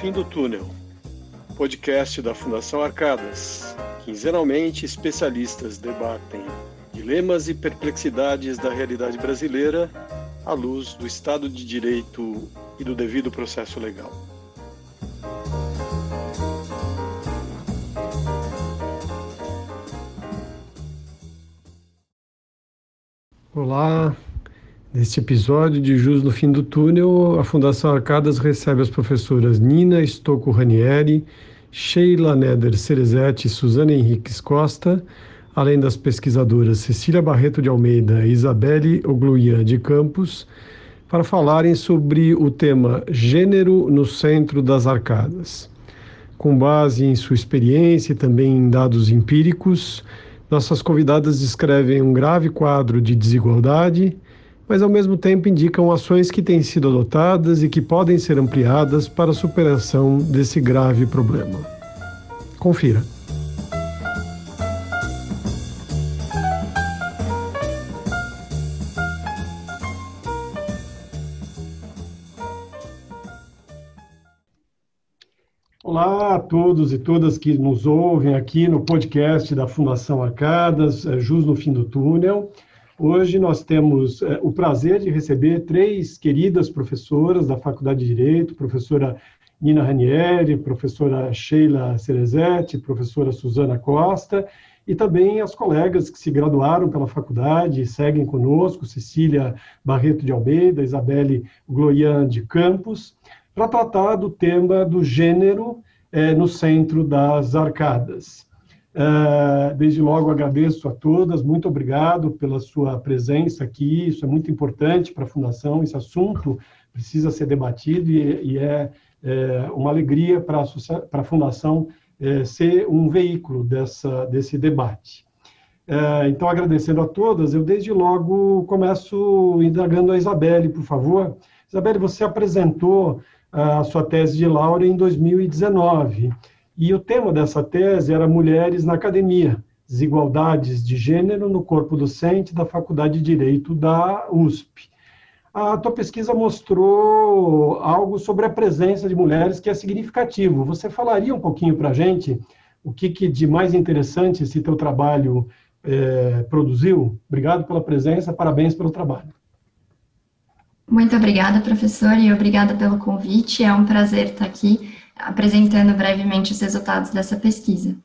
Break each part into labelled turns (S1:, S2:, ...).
S1: fim do túnel, podcast da Fundação Arcadas. Quinzenalmente, especialistas debatem dilemas e perplexidades da realidade brasileira à luz do Estado de Direito e do devido processo legal.
S2: Olá, Neste episódio de Jus no Fim do Túnel, a Fundação Arcadas recebe as professoras Nina Stocco Ranieri, Sheila Neder Cerezetti e Suzana Henriques Costa, além das pesquisadoras Cecília Barreto de Almeida e Isabelle Ogluian de Campos, para falarem sobre o tema Gênero no Centro das Arcadas. Com base em sua experiência e também em dados empíricos, nossas convidadas descrevem um grave quadro de desigualdade mas ao mesmo tempo indicam ações que têm sido adotadas e que podem ser ampliadas para a superação desse grave problema. Confira. Olá a todos e todas que nos ouvem aqui no podcast da Fundação Arcadas, é, Jus no Fim do Túnel. Hoje nós temos é, o prazer de receber três queridas professoras da Faculdade de Direito, professora Nina Ranieri, professora Sheila Cerezetti, professora Suzana Costa, e também as colegas que se graduaram pela faculdade e seguem conosco, Cecília Barreto de Almeida, Isabelle Gloian de Campos, para tratar do tema do gênero é, no centro das arcadas. Uh, desde logo agradeço a todas, muito obrigado pela sua presença aqui. Isso é muito importante para a Fundação. Esse assunto precisa ser debatido e, é, é, uma alegria para a, Fundação é, ser um veículo dessa, desse debate. É, então, agradecendo a todas, eu desde logo começo indagando a Isabelle, por favor. Isabelle, você apresentou a sua tese de Laura em 2019. E o tema dessa tese era Mulheres na Academia, Desigualdades de Gênero no Corpo Docente da Faculdade de Direito da USP. A tua pesquisa mostrou algo sobre a presença de mulheres que é significativo. Você falaria um pouquinho para a gente o que, que, de mais interessante esse teu trabalho é, produziu? Obrigado pela presença, parabéns pelo trabalho.
S3: Muito obrigada, professor, e obrigada pelo convite. É um prazer estar aqui apresentando brevemente os resultados dessa pesquisa.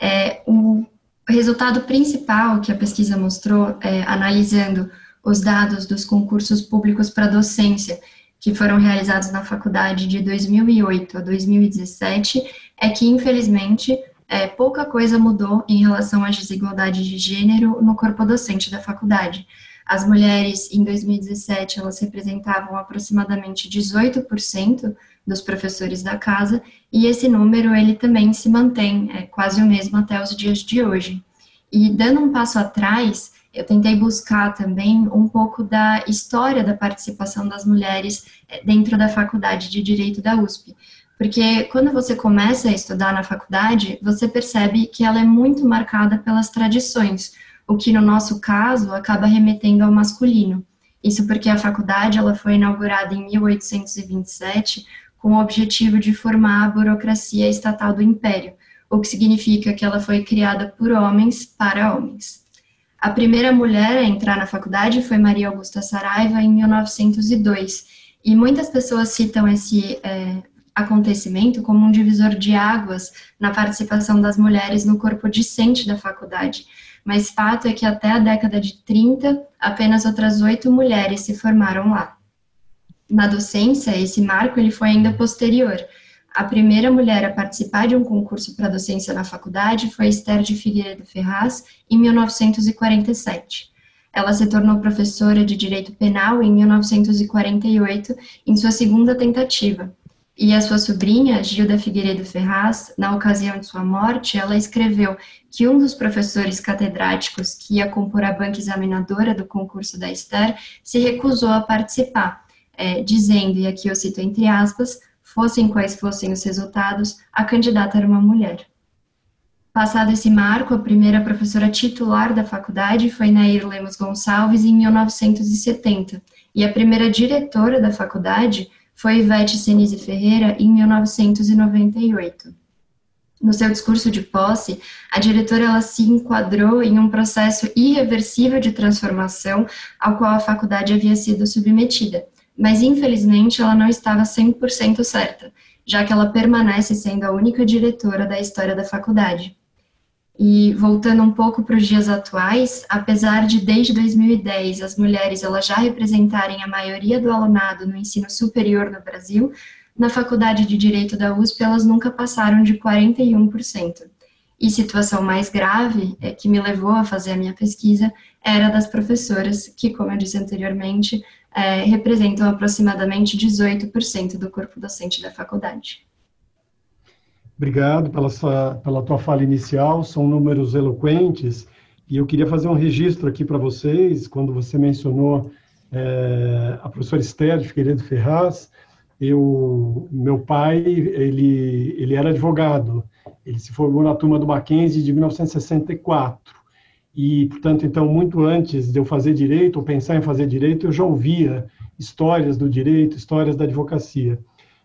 S3: É, o resultado principal que a pesquisa mostrou, é, analisando os dados dos concursos públicos para docência que foram realizados na faculdade de 2008 a 2017, é que, infelizmente, é, pouca coisa mudou em relação às desigualdades de gênero no corpo docente da faculdade. As mulheres, em 2017, elas representavam aproximadamente 18% dos professores da casa, e esse número ele também se mantém, é quase o mesmo até os dias de hoje. E dando um passo atrás, eu tentei buscar também um pouco da história da participação das mulheres é, dentro da faculdade de Direito da USP. Porque quando você começa a estudar na faculdade, você percebe que ela é muito marcada pelas tradições, o que no nosso caso acaba remetendo ao masculino. Isso porque a faculdade ela foi inaugurada em 1827 com o objetivo de formar a burocracia estatal do Império, o que significa que ela foi criada por homens para homens. A primeira mulher a entrar na faculdade foi Maria Augusta Saraiva em 1902, e muitas pessoas citam esse é, acontecimento como um divisor de águas na participação das mulheres no corpo discente da faculdade. Mas fato é que até a década de 30, apenas outras oito mulheres se formaram lá na docência, esse marco ele foi ainda posterior. A primeira mulher a participar de um concurso para docência na faculdade foi Esther de Figueiredo Ferraz, em 1947. Ela se tornou professora de Direito Penal em 1948, em sua segunda tentativa. E a sua sobrinha, Gilda Figueiredo Ferraz, na ocasião de sua morte, ela escreveu que um dos professores catedráticos que ia compor a banca examinadora do concurso da Esther se recusou a participar é, dizendo, e aqui eu cito entre aspas, fossem quais fossem os resultados, a candidata era uma mulher. Passado esse marco, a primeira professora titular da faculdade foi Nair Lemos Gonçalves em 1970, e a primeira diretora da faculdade foi Ivete Senise Ferreira em 1998. No seu discurso de posse, a diretora ela se enquadrou em um processo irreversível de transformação ao qual a faculdade havia sido submetida, mas infelizmente ela não estava 100% certa, já que ela permanece sendo a única diretora da história da faculdade. E voltando um pouco para os dias atuais, apesar de desde 2010 as mulheres elas já representarem a maioria do alunado no ensino superior no Brasil, na Faculdade de Direito da USP elas nunca passaram de 41%. E situação mais grave, é, que me levou a fazer a minha pesquisa, era das professoras, que, como eu disse anteriormente, é, representam aproximadamente 18% do corpo docente da faculdade.
S2: Obrigado pela, sua, pela tua fala inicial, são números eloquentes, e eu queria fazer um registro aqui para vocês, quando você mencionou é, a professora Esther de Figueiredo Ferraz, eu, meu pai, ele, ele era advogado, ele se formou na turma do Mackenzie de 1964, e, portanto, então, muito antes de eu fazer direito, ou pensar em fazer direito, eu já ouvia histórias do direito, histórias da advocacia.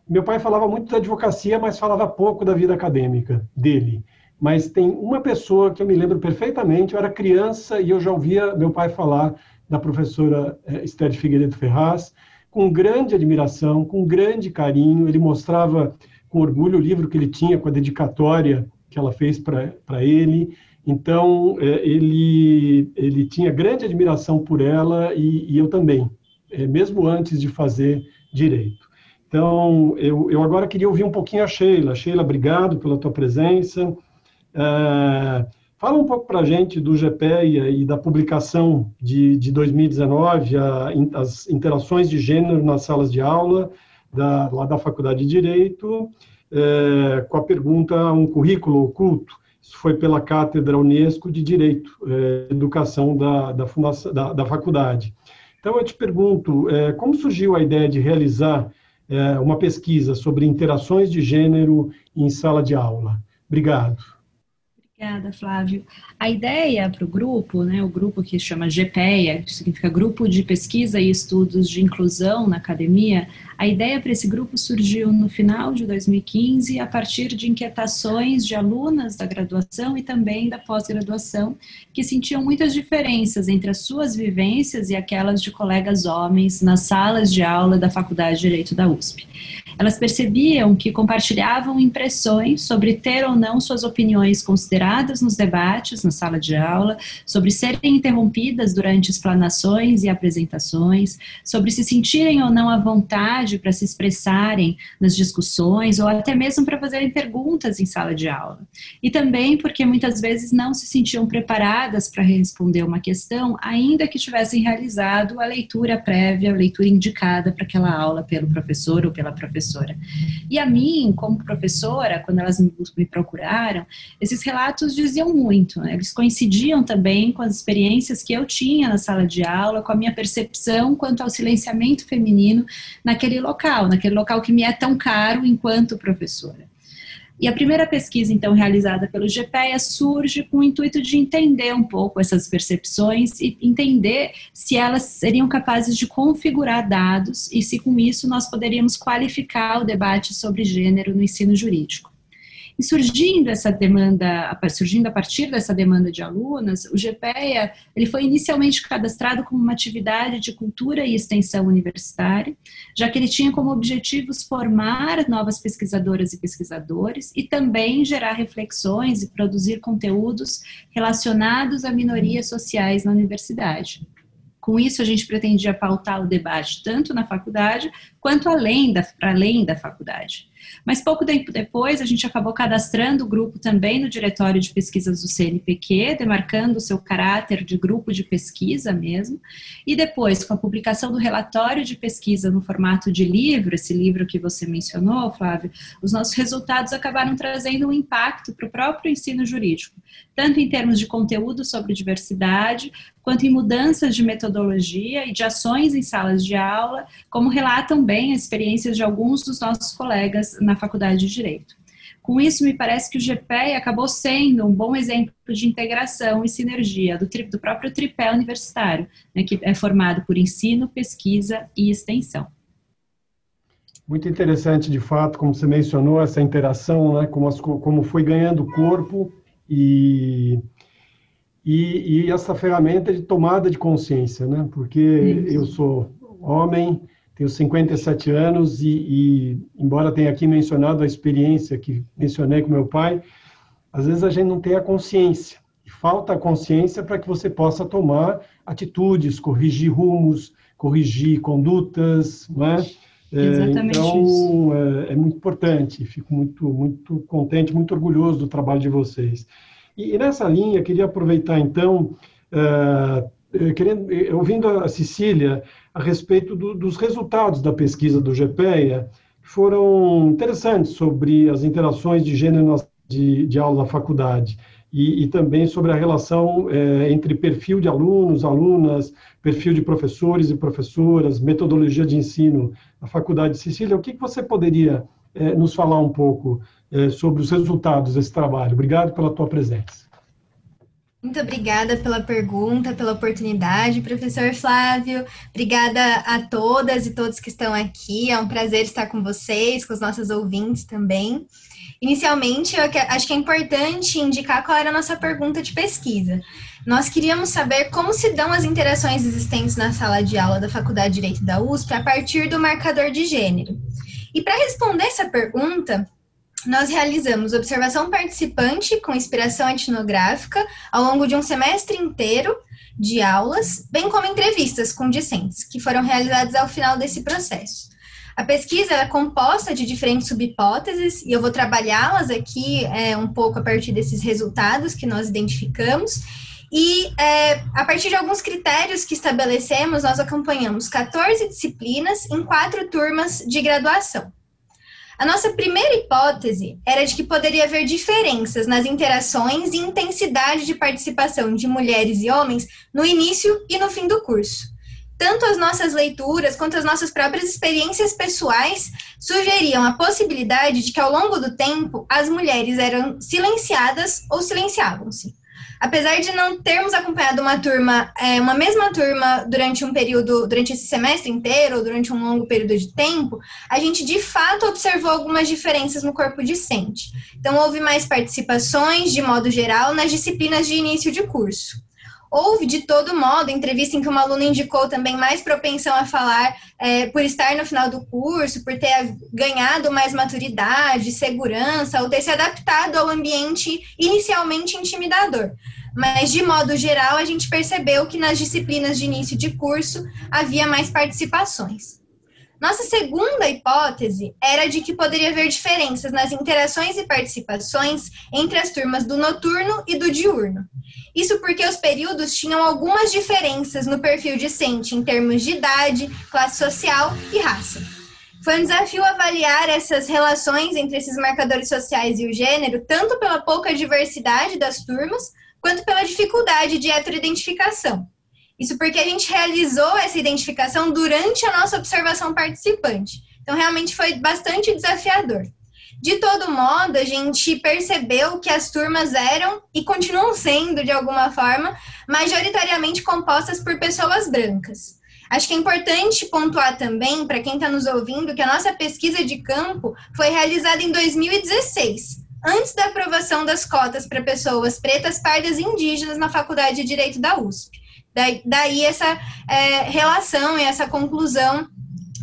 S2: Meu pai falava muito da advocacia, mas falava pouco da vida acadêmica dele. Mas tem uma pessoa que eu me lembro perfeitamente, eu era criança e eu já ouvia meu pai falar da professora eh, Esther Figueiredo Ferraz, com grande admiração, com grande carinho. Ele mostrava com orgulho o livro que ele tinha, com a dedicatória que ela fez para ele. Então, eh, ele, ele tinha grande admiração por ela e, e eu também, eh, mesmo antes de fazer direito. Então, eu, eu agora queria ouvir um pouquinho a Sheila. Sheila, obrigado pela tua presença. É, fala um pouco para a gente do GPEA e da publicação de, de 2019, a, as interações de gênero nas salas de aula, da, lá da Faculdade de Direito, é, com a pergunta, um currículo oculto. Isso foi pela Cátedra Unesco de Direito, é, Educação da, da, fundação, da, da faculdade. Então, eu te pergunto, é, como surgiu a ideia de realizar é, uma pesquisa sobre interações de gênero em sala de aula. Obrigado.
S4: Obrigada, Flávio. A ideia para o grupo, né, o grupo que chama GPEA, que significa Grupo de Pesquisa e Estudos de Inclusão na Academia, a ideia para esse grupo surgiu no final de 2015, a partir de inquietações de alunas da graduação e também da pós-graduação, que sentiam muitas diferenças entre as suas vivências e aquelas de colegas homens nas salas de aula da Faculdade de Direito da USP. Elas percebiam que compartilhavam impressões sobre ter ou não suas opiniões consideradas nos debates, na sala de aula, sobre serem interrompidas durante explanações e apresentações, sobre se sentirem ou não à vontade para se expressarem nas discussões ou até mesmo para fazerem perguntas em sala de aula. E também porque muitas vezes não se sentiam preparadas para responder uma questão, ainda que tivessem realizado a leitura prévia, a leitura indicada para aquela aula pelo professor ou pela professora. E a mim, como professora, quando elas me procuraram, esses relatos diziam muito. Né? Eles coincidiam também com as experiências que eu tinha na sala de aula, com a minha percepção quanto ao silenciamento feminino naquele local, naquele local que me é tão caro enquanto professora. E a primeira pesquisa, então, realizada pelo GPEA surge com o intuito de entender um pouco essas percepções e entender se elas seriam capazes de configurar dados e se com isso nós poderíamos qualificar o debate sobre gênero no ensino jurídico. E surgindo essa demanda, surgindo a partir dessa demanda de alunas, o GPEA ele foi inicialmente cadastrado como uma atividade de cultura e extensão universitária, já que ele tinha como objetivos formar novas pesquisadoras e pesquisadores e também gerar reflexões e produzir conteúdos relacionados a minorias sociais na universidade. Com isso, a gente pretendia pautar o debate tanto na faculdade quanto além da, além da faculdade. Mas pouco tempo depois, a gente acabou cadastrando o grupo também no Diretório de Pesquisas do CNPq, demarcando o seu caráter de grupo de pesquisa mesmo. E depois, com a publicação do relatório de pesquisa no formato de livro, esse livro que você mencionou, Flávio, os nossos resultados acabaram trazendo um impacto para o próprio ensino jurídico, tanto em termos de conteúdo sobre diversidade, quanto em mudanças de metodologia e de ações em salas de aula, como relatam bem as experiências de alguns dos nossos colegas na Faculdade de Direito. Com isso, me parece que o GPE acabou sendo um bom exemplo de integração e sinergia do, tri, do próprio tripé universitário, né, que é formado por ensino, pesquisa e extensão.
S2: Muito interessante, de fato, como você mencionou, essa interação, né, como, as, como foi ganhando corpo e, e, e, essa ferramenta de tomada de consciência, né, porque Isso. eu sou homem, tenho 57 anos e, e, embora tenha aqui mencionado a experiência que mencionei com meu pai, às vezes a gente não tem a consciência. E falta a consciência para que você possa tomar atitudes, corrigir rumos, corrigir condutas, não é?
S4: Exatamente
S2: então,
S4: isso.
S2: É, é, muito importante. Fico muito, muito contente, muito orgulhoso do trabalho de vocês. E, e nessa linha, queria aproveitar então, uh, querendo, ouvindo a Cecília a respeito do, dos resultados da pesquisa do GPEA, que foram interessantes sobre as interações de gênero de, de aula na faculdade e, e também sobre a relação é, entre perfil de alunos, alunas, perfil de professores e professoras, metodologia de ensino na Faculdade de Sicília. O que, que você poderia é, nos falar um pouco é, sobre os resultados desse trabalho? Obrigado pela tua presença.
S5: Muito obrigada pela pergunta, pela oportunidade, professor Flávio. Obrigada a todas e todos que estão aqui. É um prazer estar com vocês, com os nossos ouvintes também. Inicialmente, eu acho que é importante indicar qual era a nossa pergunta de pesquisa. Nós queríamos saber como se dão as interações existentes na sala de aula da Faculdade de Direito da USP a partir do marcador de gênero. E para responder essa pergunta, nós realizamos observação participante com inspiração etnográfica ao longo de um semestre inteiro de aulas, bem como entrevistas com discentes, que foram realizadas ao final desse processo. A pesquisa é composta de diferentes subhipóteses e eu vou trabalhá-las aqui é, um pouco a partir desses resultados que nós identificamos. E é, a partir de alguns critérios que estabelecemos, nós acompanhamos 14 disciplinas em quatro turmas de graduação. A nossa primeira hipótese era de que poderia haver diferenças nas interações e intensidade de participação de mulheres e homens no início e no fim do curso tanto as nossas leituras quanto as nossas próprias experiências pessoais sugeriam a possibilidade de que ao longo do tempo as mulheres eram silenciadas ou silenciavam-se. Apesar de não termos acompanhado uma turma, é, uma mesma turma durante um período, durante esse semestre inteiro, ou durante um longo período de tempo, a gente de fato observou algumas diferenças no corpo discente. Então, houve mais participações, de modo geral, nas disciplinas de início de curso. Houve, de todo modo, entrevista em que uma aluna indicou também mais propensão a falar é, por estar no final do curso, por ter ganhado mais maturidade, segurança, ou ter se adaptado ao ambiente inicialmente intimidador. Mas, de modo geral, a gente percebeu que nas disciplinas de início de curso havia mais participações. Nossa segunda hipótese era de que poderia haver diferenças nas interações e participações entre as turmas do noturno e do diurno. Isso porque os períodos tinham algumas diferenças no perfil discente em termos de idade, classe social e raça. Foi um desafio avaliar essas relações entre esses marcadores sociais e o gênero, tanto pela pouca diversidade das turmas, quanto pela dificuldade de heteroidentificação. Isso porque a gente realizou essa identificação durante a nossa observação participante. Então, realmente foi bastante desafiador. De todo modo, a gente percebeu que as turmas eram e continuam sendo, de alguma forma, majoritariamente compostas por pessoas brancas. Acho que é importante pontuar também, para quem está nos ouvindo, que a nossa pesquisa de campo foi realizada em 2016, antes da aprovação das cotas para pessoas pretas, pardas e indígenas na Faculdade de Direito da USP. Daí, essa é, relação e essa conclusão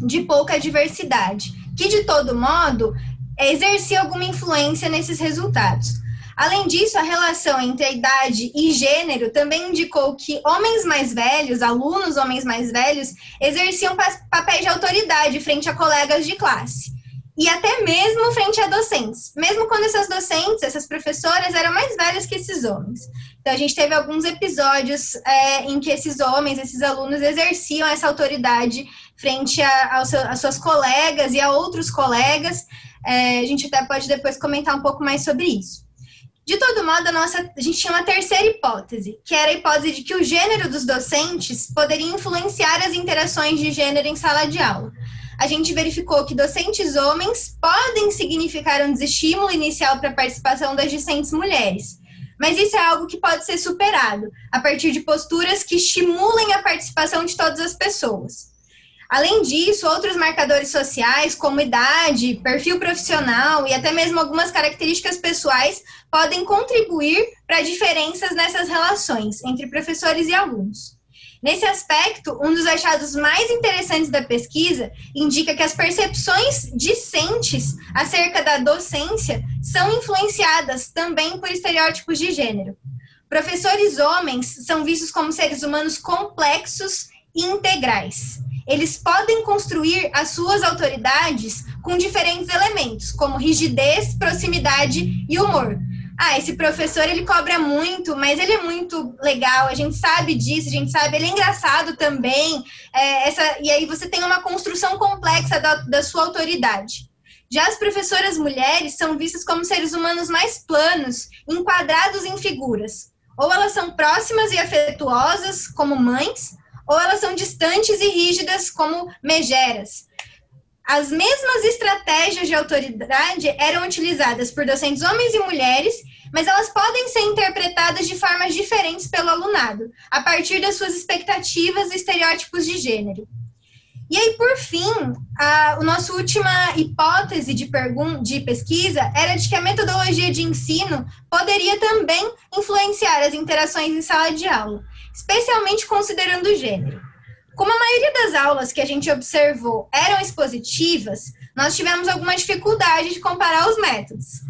S5: de pouca diversidade, que de todo modo exercia alguma influência nesses resultados. Além disso, a relação entre a idade e gênero também indicou que homens mais velhos, alunos homens mais velhos, exerciam papéis de autoridade frente a colegas de classe. E até mesmo frente a docentes, mesmo quando essas docentes, essas professoras eram mais velhas que esses homens. Então, a gente teve alguns episódios é, em que esses homens, esses alunos, exerciam essa autoridade frente às suas colegas e a outros colegas. É, a gente até pode depois comentar um pouco mais sobre isso. De todo modo, a, nossa, a gente tinha uma terceira hipótese, que era a hipótese de que o gênero dos docentes poderia influenciar as interações de gênero em sala de aula. A gente verificou que docentes homens podem significar um desestímulo inicial para a participação das discentes mulheres, mas isso é algo que pode ser superado a partir de posturas que estimulem a participação de todas as pessoas. Além disso, outros marcadores sociais, como idade, perfil profissional e até mesmo algumas características pessoais, podem contribuir para diferenças nessas relações entre professores e alunos. Nesse aspecto, um dos achados mais interessantes da pesquisa indica que as percepções discentes acerca da docência são influenciadas também por estereótipos de gênero. Professores homens são vistos como seres humanos complexos e integrais eles podem construir as suas autoridades com diferentes elementos, como rigidez, proximidade e humor. Ah, esse professor ele cobra muito, mas ele é muito legal, a gente sabe disso, a gente sabe, ele é engraçado também. É, essa, e aí você tem uma construção complexa da, da sua autoridade. Já as professoras mulheres são vistas como seres humanos mais planos, enquadrados em figuras. Ou elas são próximas e afetuosas, como mães, ou elas são distantes e rígidas, como megeras. As mesmas estratégias de autoridade eram utilizadas por docentes homens e mulheres, mas elas podem ser interpretadas de formas diferentes pelo alunado, a partir das suas expectativas e estereótipos de gênero. E aí, por fim, a, a nossa última hipótese de, de pesquisa era de que a metodologia de ensino poderia também influenciar as interações em sala de aula especialmente considerando o gênero. Como a maioria das aulas que a gente observou eram expositivas, nós tivemos alguma dificuldade de comparar os métodos.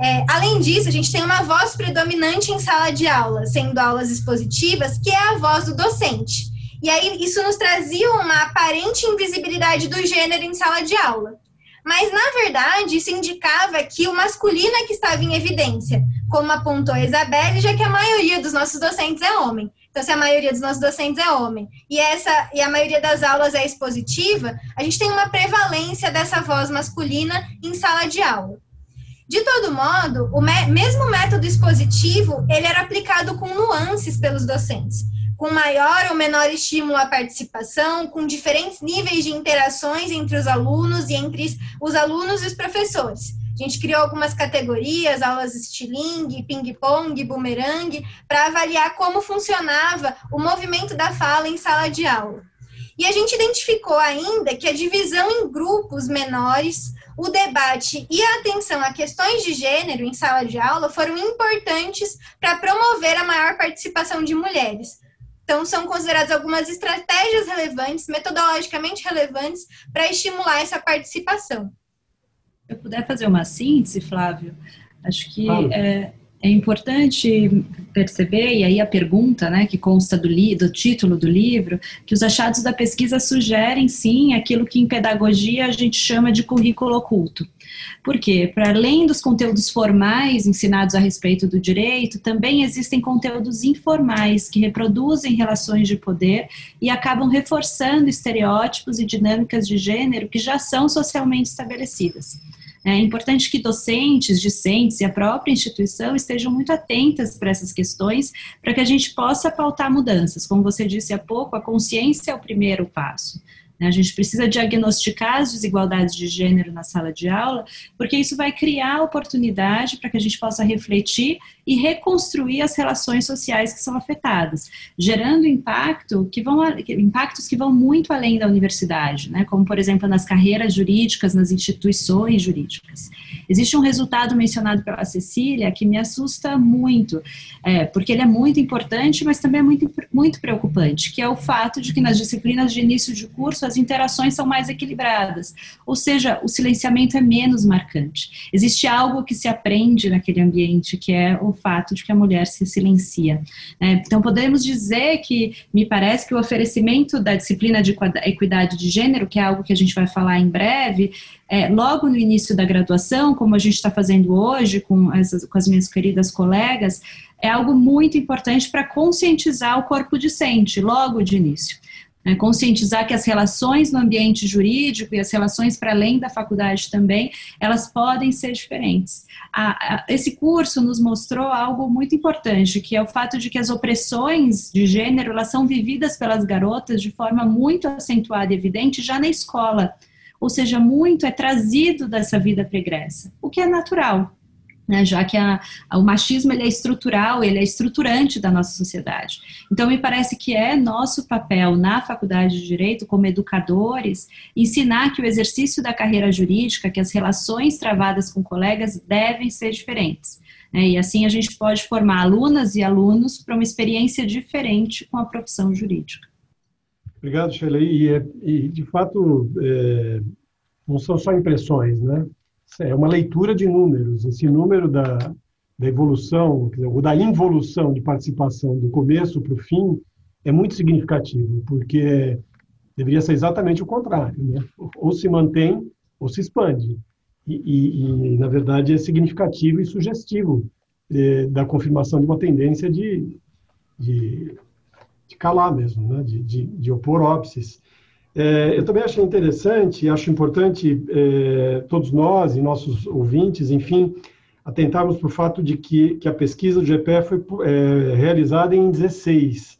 S5: É, além disso, a gente tem uma voz predominante em sala de aula, sendo aulas expositivas, que é a voz do docente. E aí, isso nos trazia uma aparente invisibilidade do gênero em sala de aula. Mas, na verdade, isso indicava que o masculino é que estava em evidência, como apontou a Isabelle, já que a maioria dos nossos docentes é homem. Então, se a maioria dos nossos docentes é homem e, essa, e a maioria das aulas é expositiva, a gente tem uma prevalência dessa voz masculina em sala de aula. De todo modo, o me mesmo método expositivo, ele era aplicado com nuances pelos docentes, com maior ou menor estímulo à participação, com diferentes níveis de interações entre os alunos e entre os alunos e os professores. A gente criou algumas categorias, aulas estilingue, ping-pong, bumerangue, para avaliar como funcionava o movimento da fala em sala de aula. E a gente identificou ainda que a divisão em grupos menores, o debate e a atenção a questões de gênero em sala de aula foram importantes para promover a maior participação de mulheres. Então, são consideradas algumas estratégias relevantes, metodologicamente relevantes, para estimular essa participação
S4: eu puder fazer uma síntese, Flávio, acho que é, é, importante perceber, e aí a pergunta né, que consta do, li, do título do livro, que os achados da pesquisa sugerem, sim, aquilo que em pedagogia a gente chama de currículo oculto. Por quê? Para além dos conteúdos formais ensinados a respeito do direito, também existem conteúdos informais que reproduzem relações de poder e acabam reforçando estereótipos e dinâmicas de gênero que já são socialmente estabelecidas. É importante que docentes, discentes e a própria instituição estejam muito atentas para essas questões, para que a gente possa pautar mudanças. Como você disse há pouco, a consciência é o primeiro passo. Né? A gente precisa diagnosticar as desigualdades de gênero na sala de aula, porque isso vai criar oportunidade para que a gente possa refletir e reconstruir as relações sociais que são afetadas, gerando impacto que vão, impactos que vão muito além da universidade, né? como, por exemplo, nas carreiras jurídicas, nas instituições jurídicas. Existe um resultado mencionado pela Cecília que me assusta muito, é, porque ele é muito importante, mas também é muito, muito preocupante, que é o fato de que nas disciplinas de início de curso as interações são mais equilibradas, ou seja, o silenciamento é menos marcante. Existe algo que se aprende naquele ambiente, que é o fato de que a mulher se silencia. Né? Então, podemos dizer que me parece que o oferecimento da disciplina de equidade de gênero, que é algo que a gente vai falar em breve, é, logo no início da graduação, como a gente está fazendo hoje com as, com as minhas queridas colegas, é algo muito importante para conscientizar o corpo discente, logo de início. Né, conscientizar que as relações no ambiente jurídico e as relações para além da faculdade também, elas podem ser diferentes. A, a, esse curso nos mostrou algo muito importante, que é o fato de que as opressões de gênero, elas são vividas pelas garotas de forma muito acentuada e evidente já na escola, ou seja, muito é trazido dessa vida pregressa, o que é natural, né, já que a, a, o machismo ele é estrutural, ele é estruturante da nossa sociedade. Então, me parece que é nosso papel na Faculdade de Direito, como educadores, ensinar que o exercício da carreira jurídica, que as relações travadas com colegas devem ser diferentes. Né, e assim a gente pode formar alunas e alunos para uma experiência diferente com a profissão jurídica.
S2: Obrigado, Sheila. E, e de fato, é, não são só impressões, né? É uma leitura de números. Esse número da, da evolução, ou da involução de participação do começo para o fim, é muito significativo, porque deveria ser exatamente o contrário. Né? Ou se mantém ou se expande. E, e, e na verdade, é significativo e sugestivo é, da confirmação de uma tendência de, de, de calar mesmo, né? de, de, de opor óbices. É, eu também achei interessante, acho importante é, todos nós e nossos ouvintes, enfim, atentarmos para o fato de que, que a pesquisa do GPE foi é, realizada em 16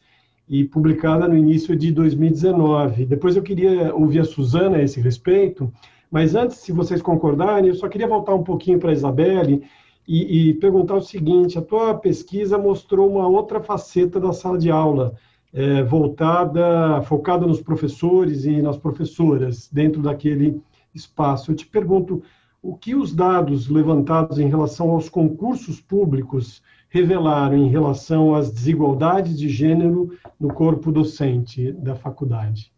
S2: e publicada no início de 2019. Depois eu queria ouvir a Suzana a esse respeito, mas antes, se vocês concordarem, eu só queria voltar um pouquinho para a Isabelle e, e perguntar o seguinte: a tua pesquisa mostrou uma outra faceta da sala de aula é, voltada, focada nos professores e nas professoras dentro daquele espaço. Eu te pergunto, o que os dados levantados em relação aos concursos públicos revelaram em relação às desigualdades de gênero no corpo docente da faculdade?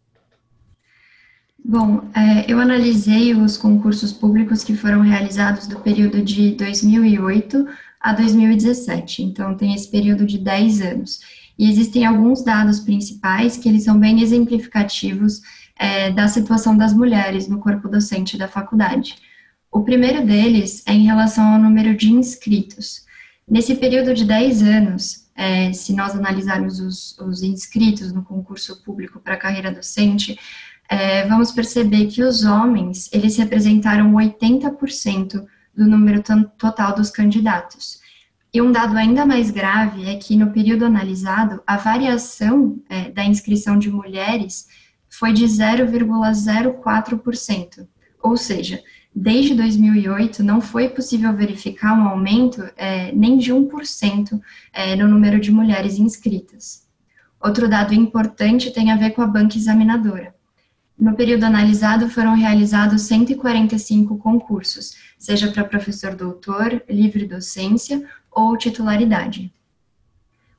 S3: Bom, é, eu analisei os concursos públicos que foram realizados do período de 2008 a 2017, então tem esse período de 10 anos. E existem alguns dados principais que eles são bem exemplificativos é, da situação das mulheres no corpo docente da faculdade. O primeiro deles é em relação ao número de inscritos. Nesse período de 10 anos, é, se nós analisarmos os, os, inscritos no concurso público para a carreira docente, é, vamos perceber que os homens, eles representaram 80% do número total dos candidatos. E um dado ainda mais grave é que no período analisado, a variação é, da inscrição de mulheres foi de 0,04%. Ou seja, desde 2008 não foi possível verificar um aumento é, nem de 1% é, no número de mulheres inscritas. Outro dado importante tem a ver com a banca examinadora. No período analisado foram realizados 145 concursos, seja para professor doutor, livre docência ou titularidade.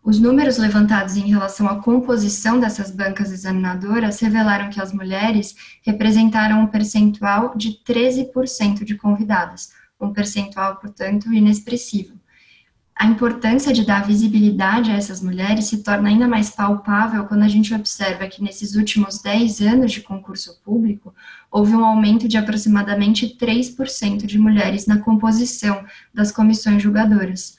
S3: Os números levantados em relação à composição dessas bancas examinadoras revelaram que as mulheres representaram um percentual de 13% de convidadas, um percentual, portanto, inexpressivo. A importância de dar visibilidade a essas mulheres se torna ainda mais palpável quando a gente observa que nesses últimos 10 anos de concurso público, houve um aumento de aproximadamente 3% de mulheres na composição das comissões julgadoras.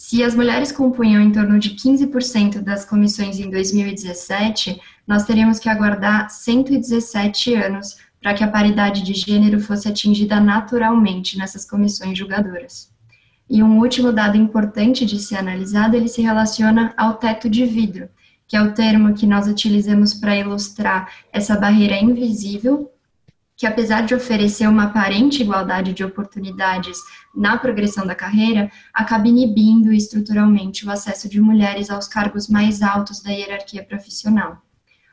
S3: Se as mulheres compunham em torno de 15% das comissões em 2017, nós teríamos que aguardar 117 anos para que a paridade de gênero fosse atingida naturalmente nessas comissões julgadoras. E um último dado importante de ser analisado, ele se relaciona ao teto de vidro, que é o termo que nós utilizamos para ilustrar essa barreira invisível que apesar de oferecer uma aparente igualdade de oportunidades na progressão da carreira, acaba inibindo estruturalmente o acesso de mulheres aos cargos mais altos da hierarquia profissional.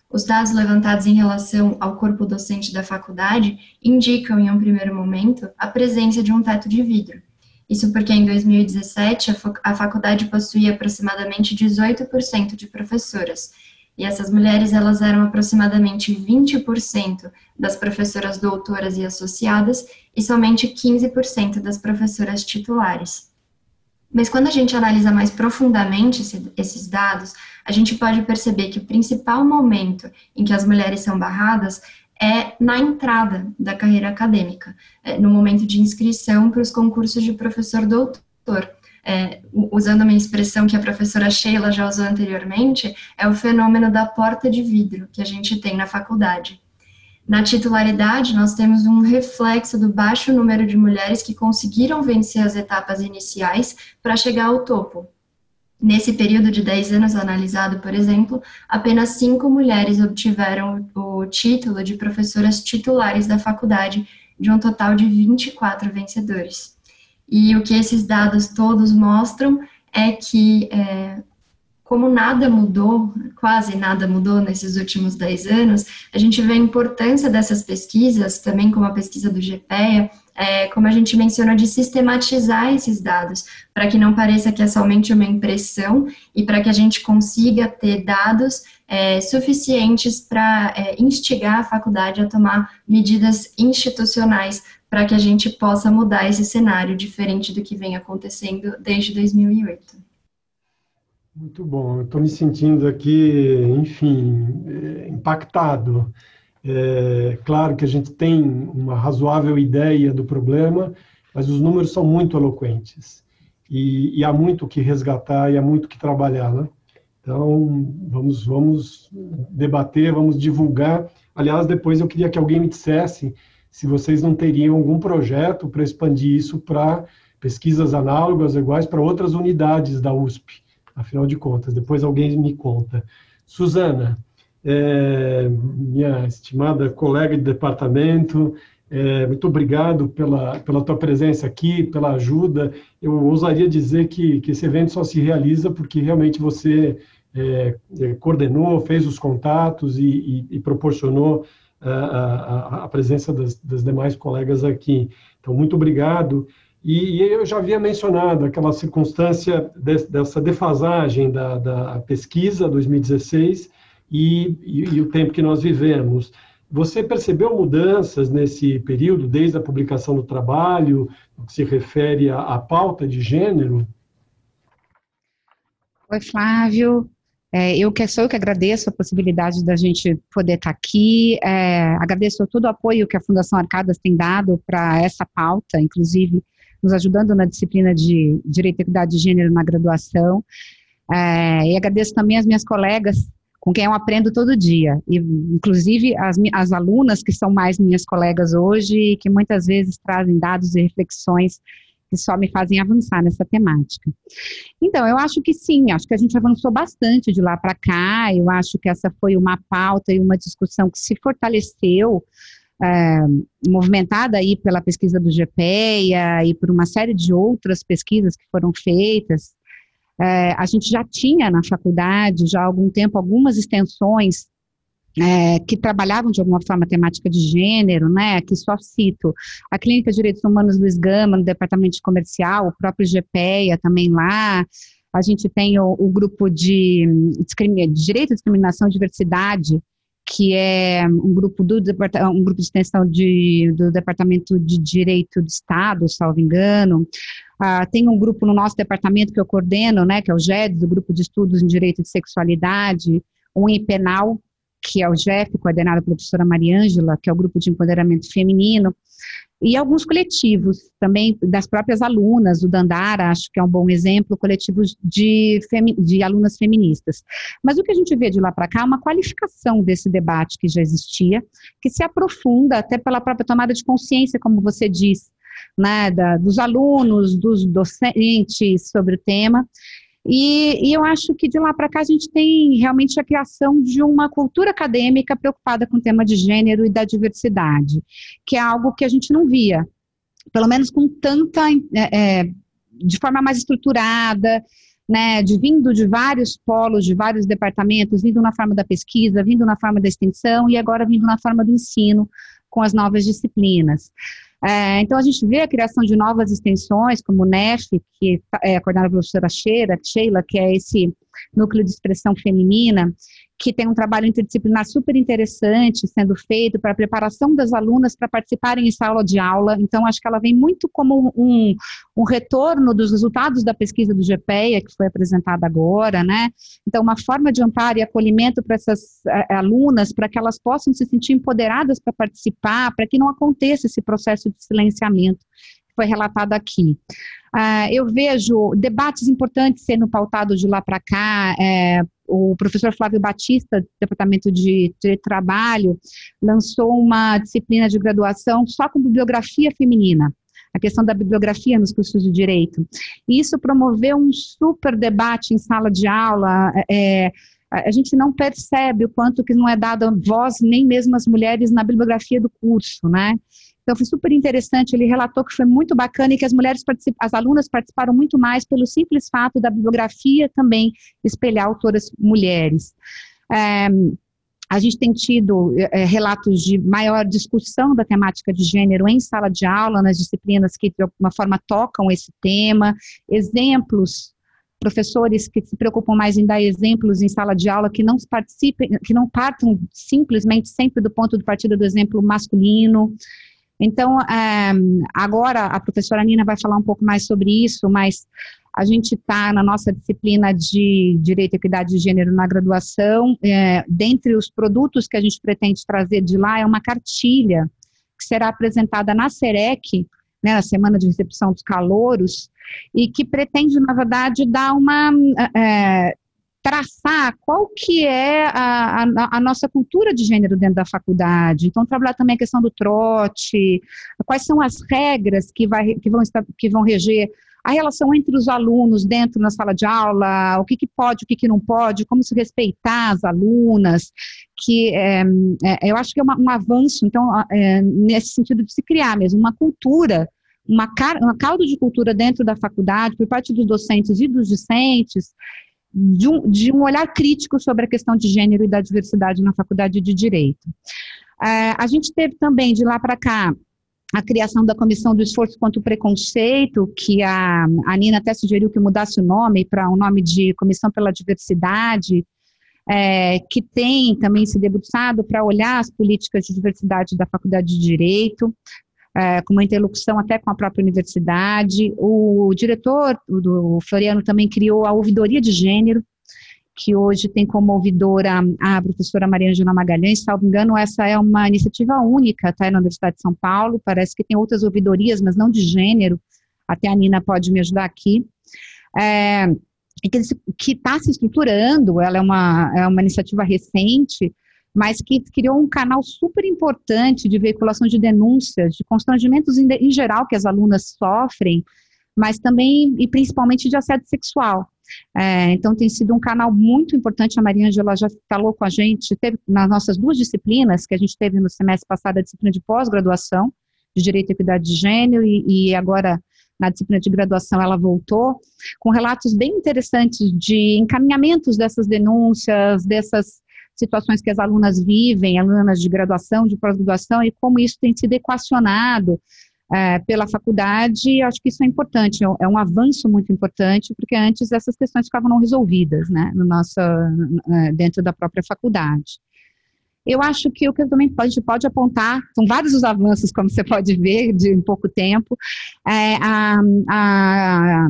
S3: Os dados levantados em relação ao corpo docente da faculdade indicam, em um primeiro momento, a presença de um teto de vidro. Isso porque em 2017 a faculdade possuía aproximadamente 18% de professoras, e essas mulheres, elas eram aproximadamente 20% das professoras doutoras e associadas e somente 15% das professoras titulares. Mas quando a gente analisa mais profundamente esse, esses dados, a gente pode perceber que o principal momento em que as mulheres são barradas é na entrada da carreira acadêmica, é no momento de inscrição para os concursos de professor doutor é, usando uma expressão que a professora Sheila já usou anteriormente, é o fenômeno da porta de vidro que a gente tem na faculdade. Na titularidade, nós temos um reflexo do baixo número de mulheres que conseguiram vencer as etapas iniciais para chegar ao topo. Nesse período de 10 anos analisado, por exemplo, apenas cinco mulheres obtiveram o título de professoras titulares da faculdade, de um total de 24 vencedores. E o que esses dados todos mostram é que, é, como nada mudou, quase nada mudou nesses últimos 10 anos, a gente vê a importância dessas pesquisas, também como a pesquisa do GPEA, é, como a gente mencionou, de sistematizar esses dados, para que não pareça que é somente uma impressão e para que a gente consiga ter dados é, suficientes para é, instigar a faculdade a tomar medidas institucionais para que a gente possa mudar esse cenário diferente do que vem acontecendo desde 2008.
S2: Muito bom, estou me sentindo aqui, enfim, é, impactado é claro que a gente tem uma razoável ideia do problema, mas os números são muito eloquentes. E, e há muito que resgatar e há muito que trabalhar, né? Então, vamos, vamos debater, vamos divulgar. Aliás, depois eu queria que alguém me dissesse se vocês não teriam algum projeto para expandir isso para pesquisas análogas, iguais para outras unidades da USP, afinal de contas. Depois alguém me conta. Suzana, é, minha estimada colega de departamento, é, muito obrigado pela, pela tua presença aqui, pela ajuda. Eu ousaria dizer que, que esse evento só se realiza porque realmente você é, é coordenou, fez os contatos e, e, e proporcionou a, a, presença das, das, demais colegas aqui. Então, muito obrigado. E, e eu já havia mencionado aquela circunstância de, dessa defasagem da, da pesquisa 2016 e, e, e o tempo que nós vivemos. Você percebeu mudanças nesse período, desde a publicação do trabalho, no que se refere à, à pauta de gênero?
S6: Oi, Flávio. É, eu que sou eu que agradeço a possibilidade da gente poder estar aqui. É, agradeço todo o apoio que a Fundação Arcadas tem dado para essa pauta, inclusive nos ajudando na disciplina de Direito e Equidade de Gênero na graduação. É, e agradeço também as minhas colegas com quem eu aprendo todo dia, e, inclusive as, as alunas que são mais minhas colegas hoje, que muitas vezes trazem dados e reflexões que só me fazem avançar nessa temática. Então, eu acho que sim, acho que a gente avançou bastante de lá para cá, eu acho que essa foi uma pauta e uma discussão que se fortaleceu, é, movimentada aí pela pesquisa do GPEA e por uma série de outras pesquisas que foram feitas, é, a gente já tinha na faculdade, já há algum tempo, algumas extensões é, que trabalhavam de alguma forma a temática de gênero, né? Aqui só cito a Clínica de Direitos Humanos Luiz Gama, no Departamento de Comercial, o próprio GPEA também lá. A gente tem o, o grupo de, de Direito, Discriminação e Diversidade, que é um grupo do um grupo de extensão de, do Departamento de Direito do Estado, salvo engano. Uh, tem um grupo no nosso departamento que eu coordeno, né, que é o GEDS, o Grupo de Estudos em Direito de Sexualidade, um em Penal, que é o GEF, coordenado pela professora Mariângela, que é o Grupo de Empoderamento Feminino, e alguns coletivos também das próprias alunas, o Dandara, acho que é um bom exemplo, coletivos de, de alunas feministas. Mas o que a gente vê de lá para cá é uma qualificação desse debate que já existia, que se aprofunda até pela própria tomada de consciência, como você disse, né, da, dos alunos, dos docentes sobre o tema. E, e, eu acho que de lá para cá a gente tem realmente a criação de uma cultura acadêmica preocupada com o tema de gênero e da diversidade, que é algo que a gente não via, pelo menos com tanta, é, é, de forma mais estruturada, né, de vindo de vários polos, de vários departamentos, vindo na forma da pesquisa, vindo na forma da extensão e agora vindo na forma do ensino com as novas disciplinas. É, então, a gente vê a criação de novas extensões, como o NEF, que é coordenada pela professora Sheila, que é esse núcleo de expressão feminina, que tem um trabalho interdisciplinar super interessante sendo feito para a preparação das alunas para participarem em sala de aula. Então, acho que ela vem muito como um, um retorno dos resultados da pesquisa do GPEA, que foi apresentada agora, né? Então, uma forma de amparo e acolhimento para essas uh, alunas, para que elas possam se sentir empoderadas para participar, para que não aconteça esse processo de silenciamento foi relatado aqui. Uh, eu vejo debates importantes sendo pautados de lá para cá, é, o professor Flávio Batista, do Departamento de, de, Trabalho, lançou uma disciplina de graduação só com bibliografia feminina, a questão da bibliografia nos cursos de direito. E isso promoveu um super debate em sala de aula. É, a gente não percebe o quanto que não é dada voz nem mesmo às mulheres na bibliografia do curso, né? Então foi super interessante, ele relatou que foi muito bacana e que as mulheres as alunas participaram muito mais pelo simples fato da bibliografia também espelhar autoras mulheres. É, a gente tem tido é, relatos de maior discussão da temática de gênero em sala de aula, nas disciplinas que de alguma forma tocam esse tema, exemplos professores que se preocupam mais em dar exemplos em sala de aula que não participem, que não partam simplesmente sempre do ponto de partida do exemplo masculino. Então, é, agora a professora Nina vai falar um pouco mais sobre isso, mas a gente está na nossa disciplina de Direito e Equidade de Gênero na graduação. É, dentre os produtos que a gente pretende trazer de lá é uma cartilha que será apresentada na SEREC, né, na Semana de Recepção dos Calouros, e que pretende, na verdade, dar uma. É, traçar qual que é a, a, a, nossa cultura de gênero dentro da faculdade. Então, trabalhar também a questão do trote, quais são as regras que, vai, que, vão, que vão reger a relação entre os alunos dentro na sala de aula, o que, que pode, o que, que não pode, como se respeitar as alunas, que é, é, eu acho que é uma, um avanço, então, é, nesse sentido de se criar mesmo uma cultura uma, uma caldo de cultura dentro da faculdade, por parte dos docentes e dos discentes, de um, de um olhar crítico sobre a questão de gênero e da diversidade na faculdade de Direito. É, a gente teve também, de lá para cá, a criação da Comissão do Esforço contra o Preconceito, que a, a Nina até sugeriu que mudasse o nome para o um nome de Comissão pela Diversidade, é, que tem também se debruçado para olhar as políticas de diversidade da Faculdade de Direito, é, com uma interlocução até com a própria universidade. O diretor do Floriano também criou a ouvidoria de gênero, que hoje tem como ouvidora a professora Maria Angela Magalhães, me engano, essa é uma iniciativa única, tá, na Universidade de São Paulo, parece que tem outras ouvidorias, mas não de gênero, até a Nina pode me ajudar aqui, é, que está se estruturando, ela é uma, é uma iniciativa recente, mas que criou um canal super importante de veiculação de denúncias, de constrangimentos em, em geral que as alunas sofrem, mas também e principalmente de assédio sexual. É, então tem sido um canal muito importante. A Maria Angela já falou com a gente, teve nas nossas duas disciplinas que a gente teve no semestre passado a disciplina de pós-graduação de Direito e Equidade de Gênero e, e agora na disciplina de graduação ela voltou com relatos bem interessantes de encaminhamentos dessas denúncias, dessas situações que as alunas vivem, alunas de graduação, de pós-graduação, e como isso tem sido equacionado é, pela faculdade, acho que isso é importante, é, é um avanço muito importante, porque antes essas questões ficavam não resolvidas, né, no nossa, é, dentro da própria faculdade. Eu acho que o que também pode, pode apontar, são vários os avanços, como você pode ver, de um pouco tempo, é a, a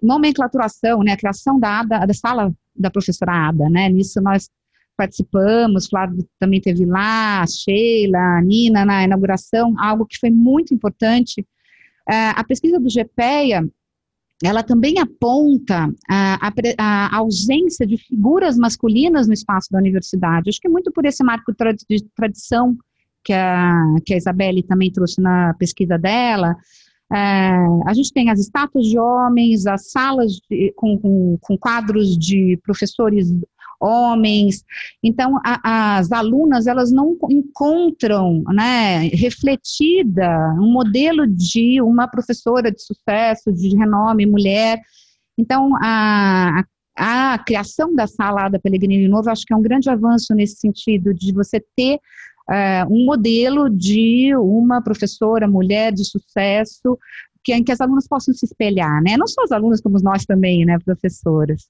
S6: nomenclaturação, né, a criação da, da, da sala da professora Ada, né, nisso nós participamos, Flávio também teve lá, a Sheila, a Nina na inauguração, algo que foi muito importante. É, a pesquisa do GPEA, ela também aponta a, a, a, ausência de figuras masculinas no espaço da universidade. Acho que muito por esse marco de tradição que a, que a Isabelle também trouxe na pesquisa dela. É, a gente tem as estátuas de homens, as salas de, com, com, com quadros de professores homens. Então, a, as alunas, elas não encontram, né, refletida um modelo de uma professora de sucesso, de renome, mulher. Então, a, a, criação da sala da Pellegrini Novo, acho que é um grande avanço nesse sentido, de você ter uh, um modelo de uma professora mulher de sucesso, que, em que as alunas possam se espelhar, né? Não só as alunas, como nós também, né, professoras.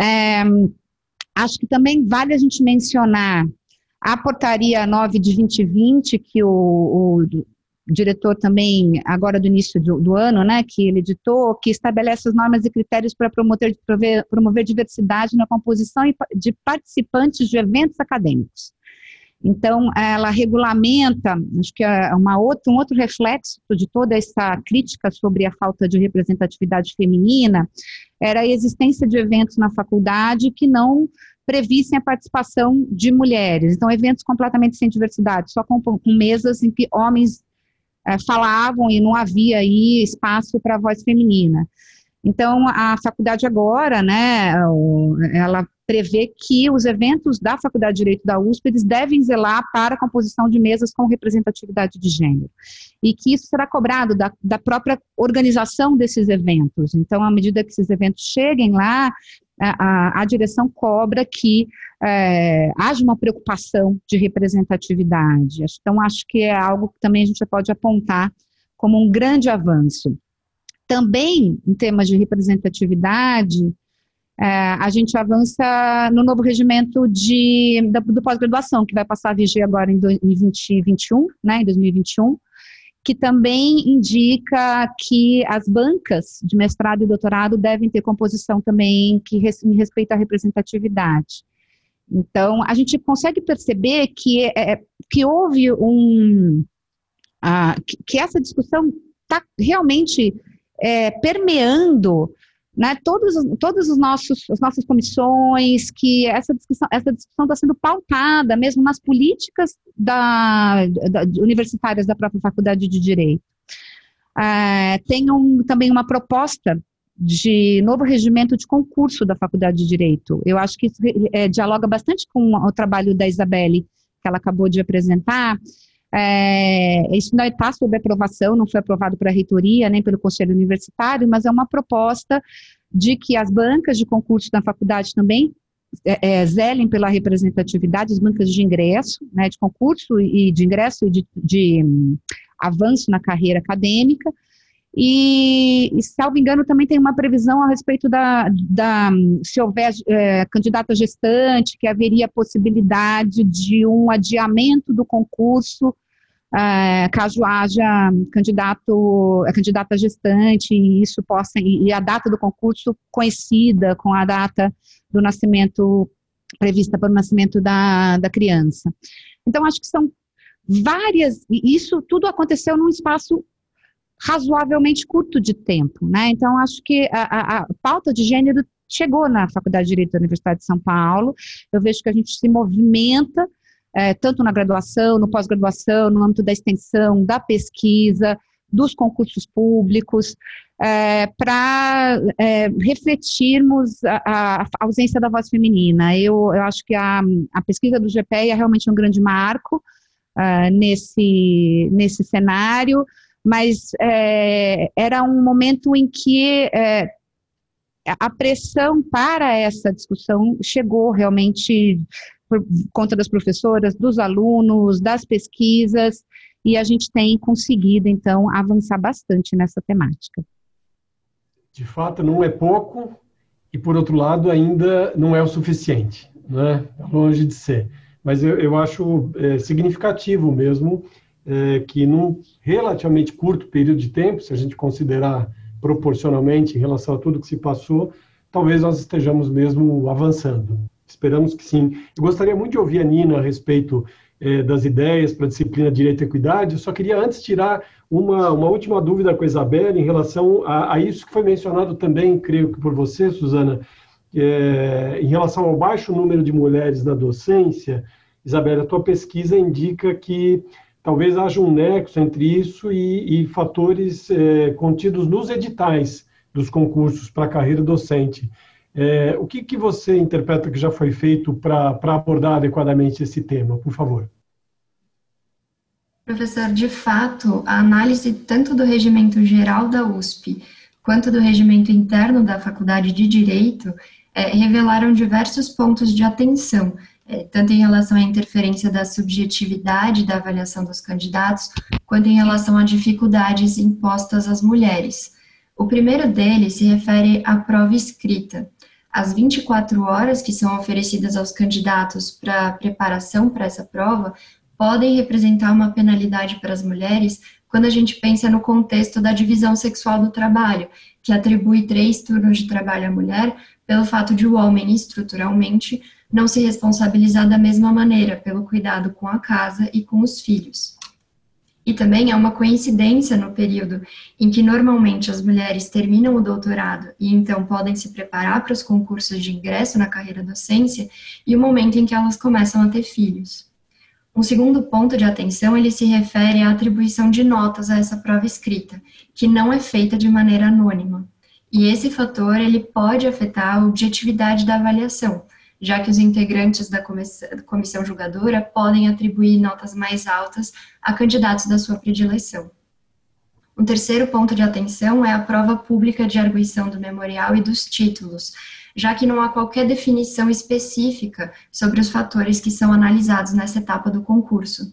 S6: É, Acho que também vale a gente mencionar a portaria 9 de 2020, que o, o diretor também, agora do início do, do, ano, né, que ele editou, que estabelece as normas e critérios para promover, promover diversidade na composição de participantes de eventos acadêmicos. Então, ela regulamenta, acho que é uma outra, um outro reflexo de toda essa crítica sobre a falta de representatividade feminina, era a existência de eventos na faculdade que não previssem a participação de mulheres. Então, eventos completamente sem diversidade, só com, com mesas em que homens é, falavam e não havia aí espaço para a voz feminina. Então, a faculdade agora, né, ela prevê que os eventos da Faculdade de Direito da USP eles devem zelar para a composição de mesas com representatividade de gênero. E que isso será cobrado da, da própria organização desses eventos. Então, à medida que esses eventos cheguem lá, a, a, a direção cobra que é, haja uma preocupação de representatividade. Então, acho que é algo que também a gente pode apontar como um grande avanço. Também, em temas de representatividade, é, a gente avança no novo regimento de, do, do pós-graduação, que vai passar a vigir agora em 2021, né, em 2021, que também indica que as bancas de mestrado e doutorado devem ter composição também que res, respeita à representatividade. Então, a gente consegue perceber que, é, que houve um. que, que essa discussão está realmente é, permeando né, todos, todos os nossos, as nossas comissões, que essa discussão essa discussão está sendo pautada mesmo nas políticas da, da, universitárias da própria faculdade de direito. É, tem um, também uma proposta de novo regimento de concurso da faculdade de direito. Eu acho que isso é, dialoga bastante com o trabalho da Isabelle que ela acabou de apresentar, é, isso não está sob aprovação, não foi aprovado pela reitoria nem pelo conselho universitário, mas é uma proposta de que as bancas de concurso da faculdade também é, é, zelem pela representatividade, as bancas de ingresso, né, de concurso e de ingresso e de, de um, avanço na carreira acadêmica. E, e, salvo engano, também tem uma previsão a respeito da, da se houver é, candidata gestante, que haveria possibilidade de um adiamento do concurso é, caso haja candidato, candidata gestante e isso possa e a data do concurso coincida com a data do nascimento prevista para o nascimento da, da criança. Então acho que são várias e isso tudo aconteceu num espaço razoavelmente curto de tempo, né? Então acho que a, a, a pauta de gênero chegou na Faculdade de Direito da Universidade de São Paulo. Eu vejo que a gente se movimenta é, tanto na graduação, no pós-graduação, no âmbito da extensão, da pesquisa, dos concursos públicos, é, para é, refletirmos a, a, ausência da voz feminina. Eu, eu acho que a, a pesquisa do GPE é realmente um grande marco é, nesse, nesse cenário, mas é, era um momento em que é, a pressão para essa discussão chegou realmente por conta das professoras, dos alunos, das pesquisas, e a gente tem conseguido, então, avançar bastante nessa temática.
S2: De fato, não é pouco, e por outro lado, ainda não é o suficiente, né? longe de ser. Mas eu, eu acho é, significativo mesmo é, que num relativamente curto período de tempo, se a gente considerar proporcionalmente em relação a tudo que se passou, talvez nós estejamos mesmo avançando. Esperamos que sim. Eu gostaria muito de ouvir a Nina a respeito eh, das ideias para a disciplina Direito e Equidade. Eu só queria antes tirar uma, uma última dúvida com a Isabela em relação a, a isso que foi mencionado também, creio que por você, Suzana, é, em relação ao baixo número de mulheres na docência. Isabela, a tua pesquisa indica que talvez haja um nexo entre isso e, e fatores é, contidos nos editais dos concursos para a carreira docente. É, o que, que você interpreta que já foi feito para abordar adequadamente esse tema, por favor?
S3: Professor, de fato, a análise tanto do regimento geral da USP quanto do regimento interno da Faculdade de Direito é, revelaram diversos pontos de atenção, é, tanto em relação à interferência da subjetividade da avaliação dos candidatos, quanto em relação a dificuldades impostas às mulheres. O primeiro deles se refere à prova escrita as 24 horas que são oferecidas aos candidatos para preparação para essa prova podem representar uma penalidade para as mulheres quando a gente pensa no contexto da divisão sexual do trabalho, que atribui três turnos de trabalho à mulher pelo fato de o homem, estruturalmente, não se responsabilizar da mesma maneira pelo cuidado com a casa e com os filhos. E também é uma coincidência no período em que normalmente as mulheres terminam o doutorado e então podem se preparar para os concursos de ingresso na carreira docência e o momento em que elas começam a ter filhos. Um segundo ponto de atenção, ele se refere à atribuição de notas a essa prova escrita, que não é feita de maneira anônima. E esse fator, ele pode afetar a objetividade da avaliação, já que os integrantes da comissão julgadora podem atribuir notas mais altas a candidatos da sua predileção. Um terceiro ponto de atenção é a prova pública de arguição do memorial e dos títulos, já que não há qualquer definição específica sobre os fatores que são analisados nessa etapa do concurso.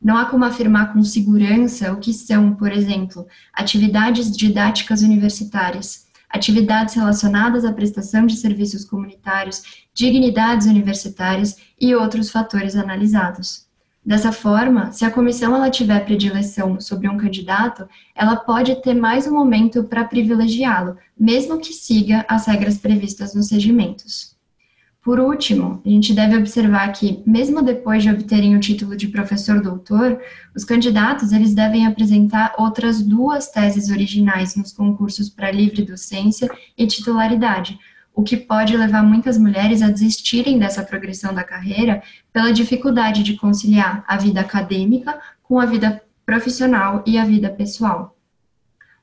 S3: Não há como afirmar com segurança o que são, por exemplo, atividades didáticas universitárias, atividades relacionadas à prestação de serviços comunitários, dignidades universitárias e outros fatores analisados. Dessa forma, se a comissão ela tiver predileção sobre um candidato, ela pode ter mais um momento para privilegiá-lo, mesmo que siga as regras previstas nos regimentos. Por último, a gente deve observar que, mesmo depois de obterem o título de professor doutor, os candidatos eles devem apresentar outras duas teses originais nos concursos para livre docência e titularidade, o que pode levar muitas mulheres a desistirem dessa progressão da carreira pela dificuldade de conciliar a vida acadêmica com a vida profissional e a vida pessoal.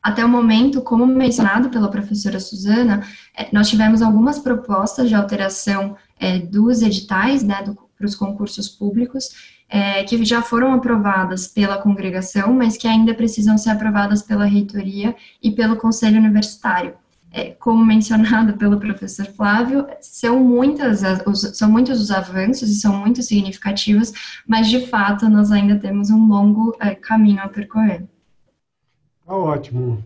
S3: Até o momento, como mencionado pela professora Suzana, é, nós tivemos algumas propostas de alteração é, dos editais, né, do, para os concursos públicos, é, que já foram aprovadas pela congregação, mas que ainda precisam ser aprovadas pela reitoria e pelo conselho universitário é, como mencionado pelo professor Flávio, são, muitas, são muitos os avanços e são muito significativos, mas de fato nós ainda temos um longo é, caminho a percorrer.
S2: Tá ótimo.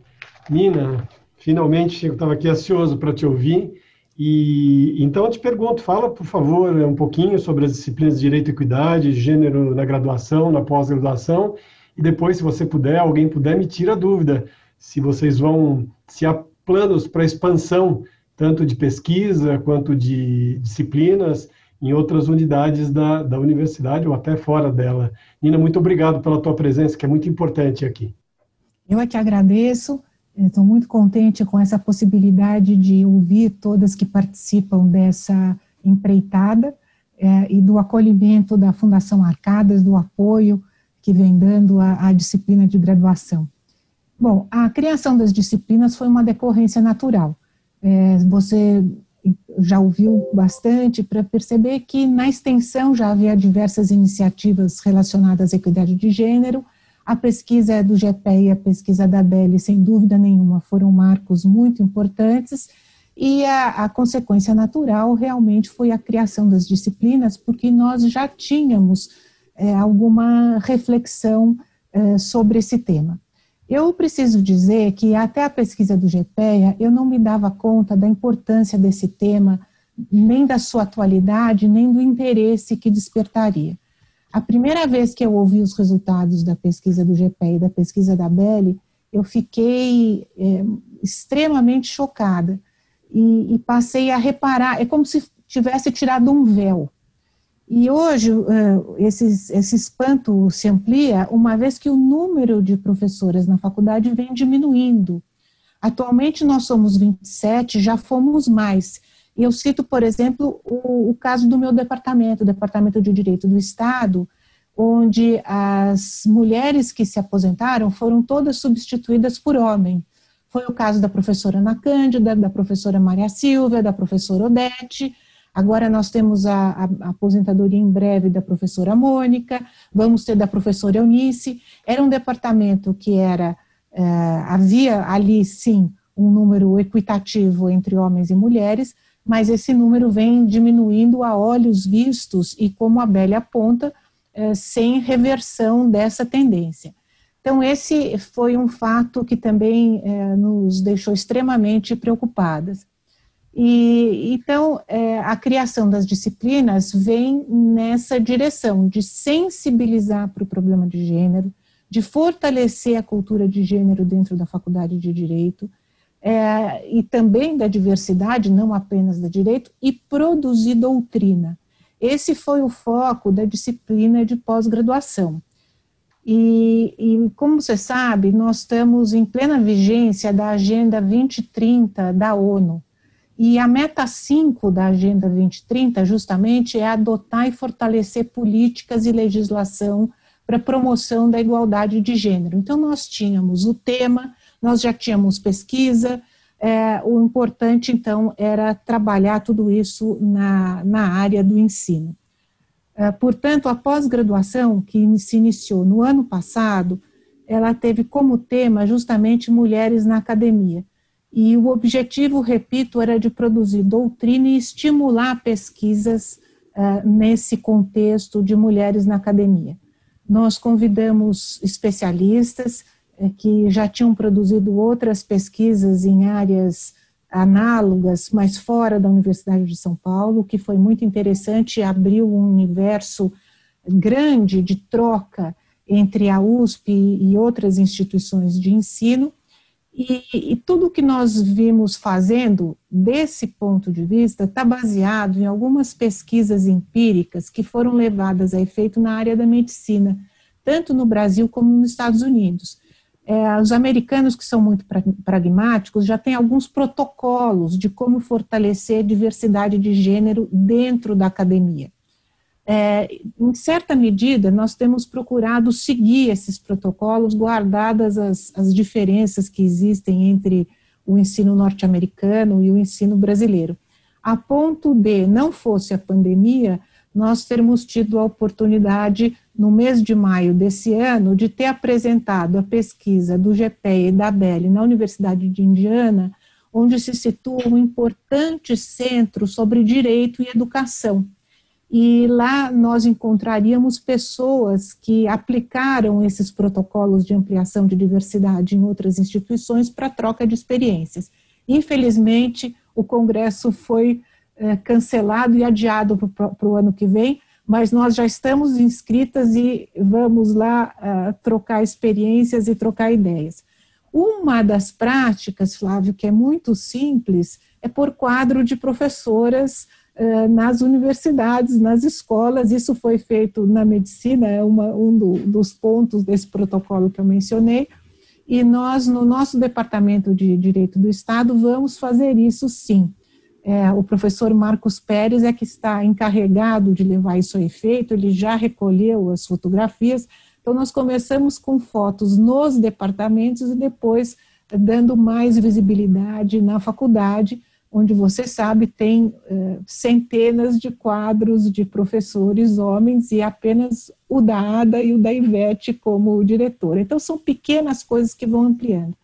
S2: Nina, finalmente eu estava aqui ansioso para te ouvir. E então eu te pergunto, fala por favor um pouquinho sobre as disciplinas de direito e equidade, gênero na graduação, na pós-graduação, e depois, se você puder, alguém puder, me tira a dúvida se vocês vão se planos para expansão, tanto de pesquisa quanto de disciplinas, em outras unidades da, da universidade ou até fora dela. Nina, muito obrigado pela tua presença, que é muito importante aqui.
S7: Eu é que agradeço, estou muito contente com essa possibilidade de ouvir todas que participam dessa empreitada é, e do acolhimento da Fundação Arcadas, do apoio que vem dando à disciplina de graduação. Bom, a criação das disciplinas foi uma decorrência natural. É, você já ouviu bastante para perceber que na extensão já havia diversas iniciativas relacionadas à equidade de gênero. A pesquisa do GPE e a pesquisa da BELI, sem dúvida nenhuma, foram marcos muito importantes. E a, a consequência natural realmente foi a criação das disciplinas, porque nós já tínhamos é, alguma reflexão é, sobre esse tema. Eu preciso dizer que até a pesquisa do GPEA eu não me dava conta da importância desse tema, nem da sua atualidade, nem do interesse que despertaria. A primeira vez que eu ouvi os resultados da pesquisa do GPEA e da pesquisa da Belli, eu fiquei é, extremamente chocada e, e passei a reparar, é como se tivesse tirado um véu e hoje eh, esse, esse espanto se amplia, uma vez que o número de professoras na faculdade vem diminuindo. Atualmente nós somos 27, já fomos mais. E eu cito, por exemplo, o, o caso do meu departamento, o Departamento de Direito do Estado, onde as mulheres que se aposentaram foram todas substituídas por homem. Foi o caso da professora Ana Cândida, da professora Maria Silvia, da professora Odete, Agora nós temos a, a, a, aposentadoria em breve da professora Mônica, vamos ter da professora Eunice. Era um departamento que era é, havia ali sim um número equitativo entre homens e mulheres, mas esse número vem diminuindo a olhos vistos e, como a Bélia aponta, é, sem reversão dessa tendência. Então, esse foi um fato que também é, nos deixou extremamente preocupadas. E então é, a criação das disciplinas vem nessa direção de sensibilizar para o problema de gênero, de fortalecer a cultura de gênero dentro da faculdade de direito é, e também da diversidade, não apenas da direito, e produzir doutrina. Esse foi o foco da disciplina de pós-graduação. E, e, como você sabe, nós estamos em plena vigência da Agenda 2030 da ONU e a meta 5 da Agenda 2030, justamente, é adotar e fortalecer políticas e legislação para promoção da igualdade de gênero. Então, nós tínhamos o tema, nós já tínhamos pesquisa, é, o importante, então, era trabalhar tudo isso na, na área do ensino. É, portanto, a pós-graduação, que se iniciou no ano passado, ela teve como tema justamente mulheres na academia. E o objetivo, repito, era de produzir doutrina e estimular pesquisas uh, nesse contexto de mulheres na academia. Nós convidamos especialistas, que já tinham produzido outras pesquisas em áreas análogas, mas fora da Universidade de São Paulo, que foi muito interessante, abriu um universo grande de troca entre a USP e outras instituições de ensino, e, e tudo que nós vimos fazendo desse ponto de vista está baseado em algumas pesquisas empíricas que foram levadas a efeito na área da medicina, tanto no Brasil como nos Estados Unidos é, os americanos, que são muito pragmáticos, já têm alguns protocolos de como fortalecer a diversidade de gênero dentro da academia. É, em certa medida, nós temos procurado seguir esses protocolos, guardadas as, as diferenças que existem entre o ensino norte-americano e o ensino brasileiro. A ponto de, não fosse a pandemia, nós termos tido a oportunidade no mês de maio desse ano, de ter apresentado a pesquisa do GPE e da BEL na Universidade de Indiana, onde se situa um importante centro sobre direito e educação. E lá nós encontraríamos pessoas que aplicaram esses protocolos de ampliação de diversidade em outras instituições para troca de experiências. Infelizmente, o congresso foi cancelado e adiado para o ano que vem, mas nós já estamos inscritas e vamos lá uh, trocar experiências e trocar ideias. Uma das práticas, Flávio, que é muito simples, é por quadro de professoras uh, nas universidades, nas escolas. Isso foi feito na medicina, é uma, um do, dos pontos desse protocolo que eu mencionei. E nós, no nosso Departamento de Direito do Estado, vamos fazer isso sim. É, o professor Marcos Pérez é que está encarregado de levar isso a efeito, ele já recolheu as fotografias. Então, nós começamos com fotos nos departamentos e depois dando mais visibilidade na faculdade, onde você sabe tem é, centenas de quadros de professores homens e apenas o da Ada e o da Ivete como diretor. Então, são pequenas coisas que vão ampliando.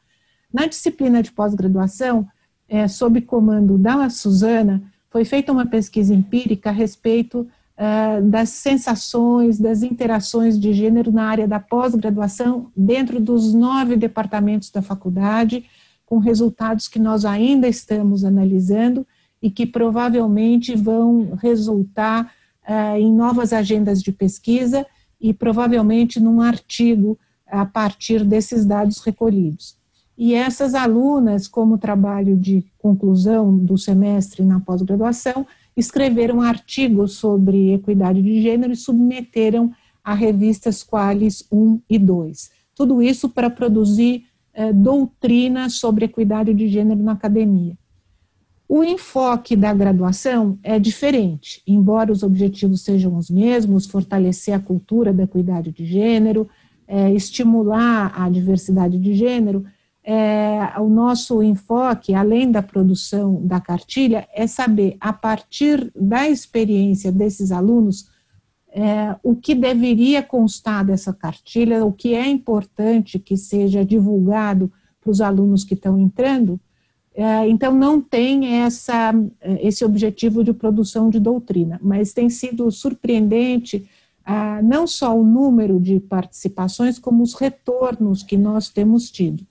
S7: Na disciplina de pós-graduação, é, sob comando da Suzana, foi feita uma pesquisa empírica a respeito é, das sensações, das interações de gênero na área da pós-graduação, dentro dos nove departamentos da faculdade, com resultados que nós ainda estamos analisando e que provavelmente vão resultar é, em novas agendas de pesquisa e provavelmente num artigo a partir desses dados recolhidos. E essas alunas, como trabalho de conclusão do semestre na pós-graduação, escreveram artigos sobre equidade de gênero e submeteram a revistas Qualis 1 e 2. Tudo isso para produzir eh, doutrina sobre equidade de gênero na academia. O enfoque da graduação é diferente, embora os objetivos sejam os mesmos, fortalecer a cultura da equidade de gênero, eh, estimular a diversidade de gênero, é, o nosso enfoque, além da produção da cartilha, é saber, a partir da experiência desses alunos, é, o que deveria constar dessa cartilha, o que é importante que seja divulgado para os alunos que estão entrando. É, então, não tem essa, esse objetivo de produção de doutrina, mas tem sido surpreendente ah, não só o número de participações, como os retornos que nós temos tido.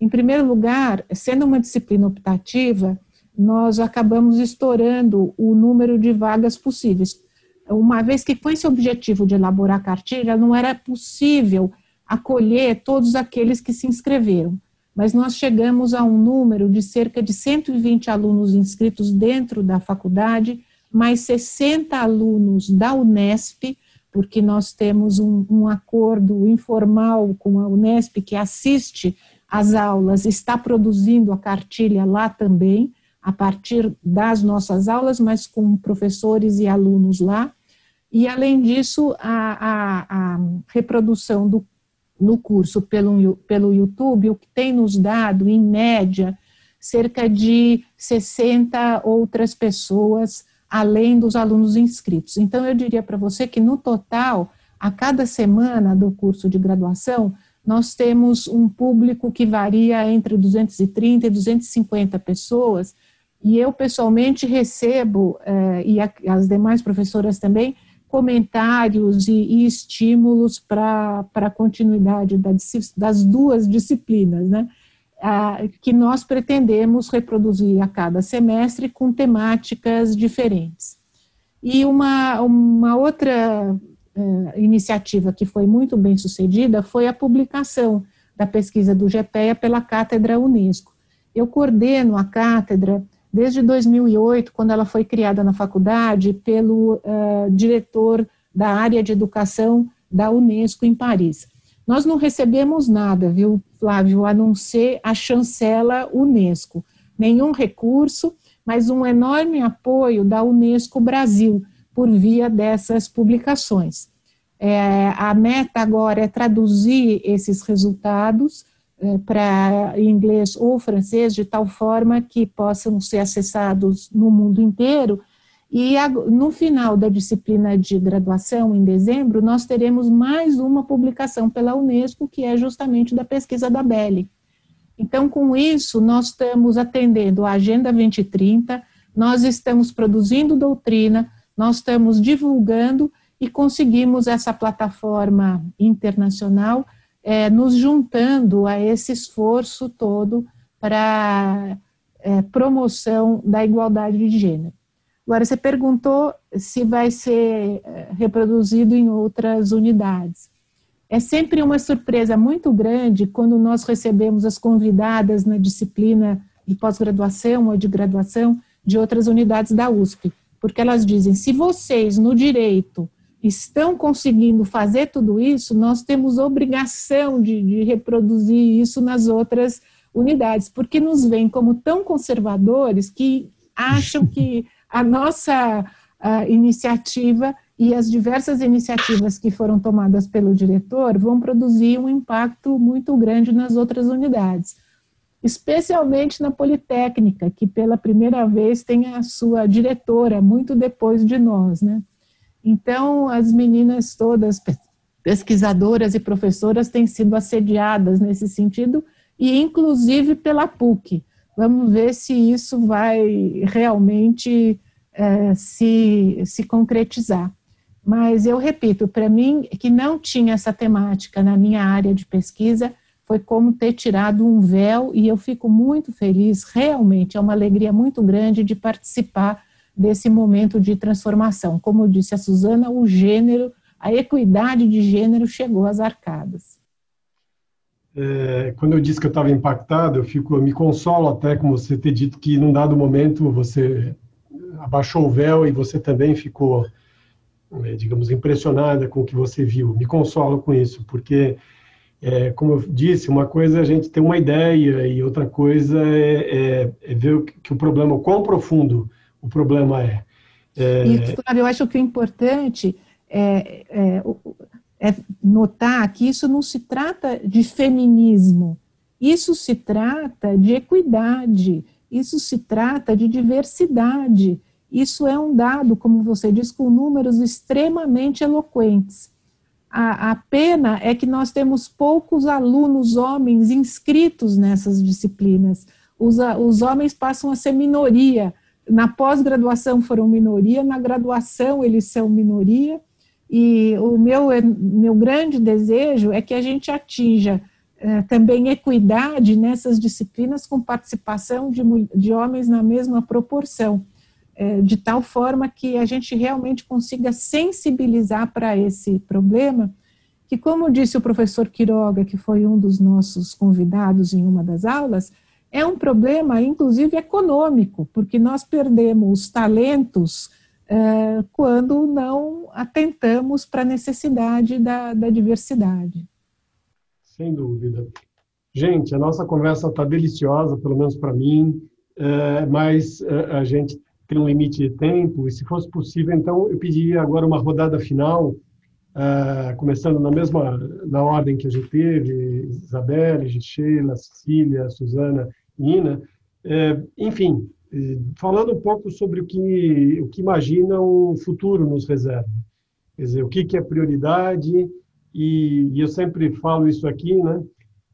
S7: Em primeiro lugar, sendo uma disciplina optativa, nós acabamos estourando o número de vagas possíveis. Uma vez que com esse objetivo de elaborar a cartilha, não era possível acolher todos aqueles que se inscreveram, mas nós chegamos a um número de cerca de 120 alunos inscritos dentro da faculdade, mais 60 alunos da Unesp, porque nós temos um, um acordo informal com a Unesp que assiste as aulas, está produzindo a cartilha lá também, a partir das nossas aulas, mas com professores e alunos lá. E, além disso, a, a, a reprodução do, do curso pelo, pelo YouTube, o que tem nos dado, em média, cerca de 60 outras pessoas, além dos alunos inscritos. Então, eu diria para você que, no total, a cada semana do curso de graduação, nós temos um público que varia entre 230 e 250 pessoas, e eu pessoalmente recebo, eh, e as demais professoras também, comentários e, e estímulos para a continuidade da, das duas disciplinas, né? Ah, que nós pretendemos reproduzir a cada semestre com temáticas diferentes. E uma, uma outra uh, iniciativa que foi muito bem sucedida foi a publicação da pesquisa do GPEA pela Cátedra Unesco. Eu coordeno a cátedra desde 2008, quando ela foi criada na faculdade pelo uh, diretor da área de educação da Unesco em Paris. Nós não recebemos nada, viu, Flávio, a não ser a chancela Unesco. Nenhum recurso, mas um enorme apoio da Unesco Brasil por via dessas publicações. É, a meta agora é traduzir esses resultados é, para inglês ou francês, de tal forma que possam ser acessados no mundo inteiro. E no final da disciplina de graduação, em dezembro, nós teremos mais uma publicação pela Unesco, que é justamente da pesquisa da Belli. Então, com isso, nós estamos atendendo a Agenda 2030, nós estamos produzindo doutrina, nós estamos divulgando e conseguimos essa plataforma internacional é, nos juntando a esse esforço todo para é, promoção da igualdade de gênero. Agora, você perguntou se vai ser é, reproduzido em outras unidades. É sempre uma surpresa muito grande quando nós recebemos as convidadas na disciplina de pós-graduação ou de graduação de outras unidades da USP, porque elas dizem: se vocês no direito estão conseguindo fazer tudo isso, nós temos obrigação de, de reproduzir isso nas outras unidades, porque nos veem como tão conservadores que acham que a nossa a iniciativa e as diversas iniciativas que foram tomadas pelo diretor vão produzir um impacto muito grande nas outras unidades, especialmente na Politécnica, que pela primeira vez tem a sua diretora muito depois de nós, né? Então, as meninas todas, pesquisadoras e professoras, têm sido assediadas nesse sentido, e inclusive pela PUC. Vamos ver se isso vai realmente é, se, se concretizar. Mas eu repito, para mim, que não tinha essa temática na minha área de pesquisa, foi como ter tirado um véu, e eu fico muito feliz, realmente, é uma alegria muito grande de participar desse momento de transformação. Como disse a Suzana, o gênero, a equidade de gênero chegou às arcadas.
S2: É, quando eu disse que eu estava impactado, eu fico, eu me consolo até com você ter dito que num dado momento você abaixou o véu e você também ficou, é, digamos, impressionada com o que você viu. Me consolo com isso, porque, é, como eu disse, uma coisa é a gente ter uma ideia e outra coisa é, é, é ver que o problema, o quão profundo o problema é.
S7: é... E, eu acho que o importante é, é, é notar que isso não se trata de feminismo, isso se trata de equidade, isso se trata de diversidade. Isso é um dado, como você diz, com números extremamente eloquentes. A, a, pena é que nós temos poucos alunos homens inscritos nessas disciplinas. Os, os homens passam a ser minoria. Na pós-graduação foram minoria, na graduação eles são minoria, e o meu, meu grande desejo é que a gente atinja eh, também equidade nessas disciplinas com participação de, de homens na mesma proporção, de tal forma que a gente realmente consiga sensibilizar para esse problema, que como disse o professor Quiroga, que foi um dos nossos convidados em uma das aulas, é um problema, inclusive, econômico, porque nós perdemos talentos é, quando não atentamos para a necessidade da, da diversidade.
S2: Sem dúvida. Gente, a nossa conversa está deliciosa, pelo menos para mim, é, mas é, a gente tem um limite de tempo, e se fosse possível, então, eu pediria agora uma rodada final, é, começando na mesma na ordem que a gente teve, Isabelle, Sheila, Cecília, Suzana Nina, É, enfim, falando um pouco sobre o que, o que imagina o futuro nos reserva. Quer dizer, o que, que é prioridade, e, e eu sempre falo isso aqui, né?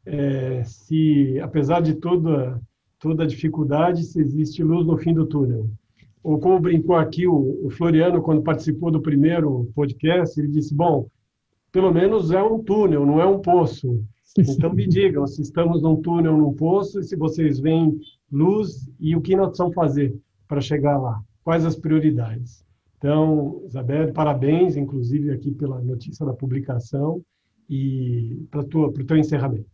S2: É, se, apesar de toda, toda dificuldade, se existe luz no fim do túnel. Ou como brincou aqui o, o Floriano, quando participou do primeiro podcast, ele disse, bom, pelo menos é um túnel, não é um poço. Então me digam se estamos num túnel, num poço, e se vocês veem luz e o que nós precisamos fazer para chegar lá. Quais as prioridades? Então, Isabel, parabéns, inclusive, aqui pela notícia da publicação e para o teu encerramento.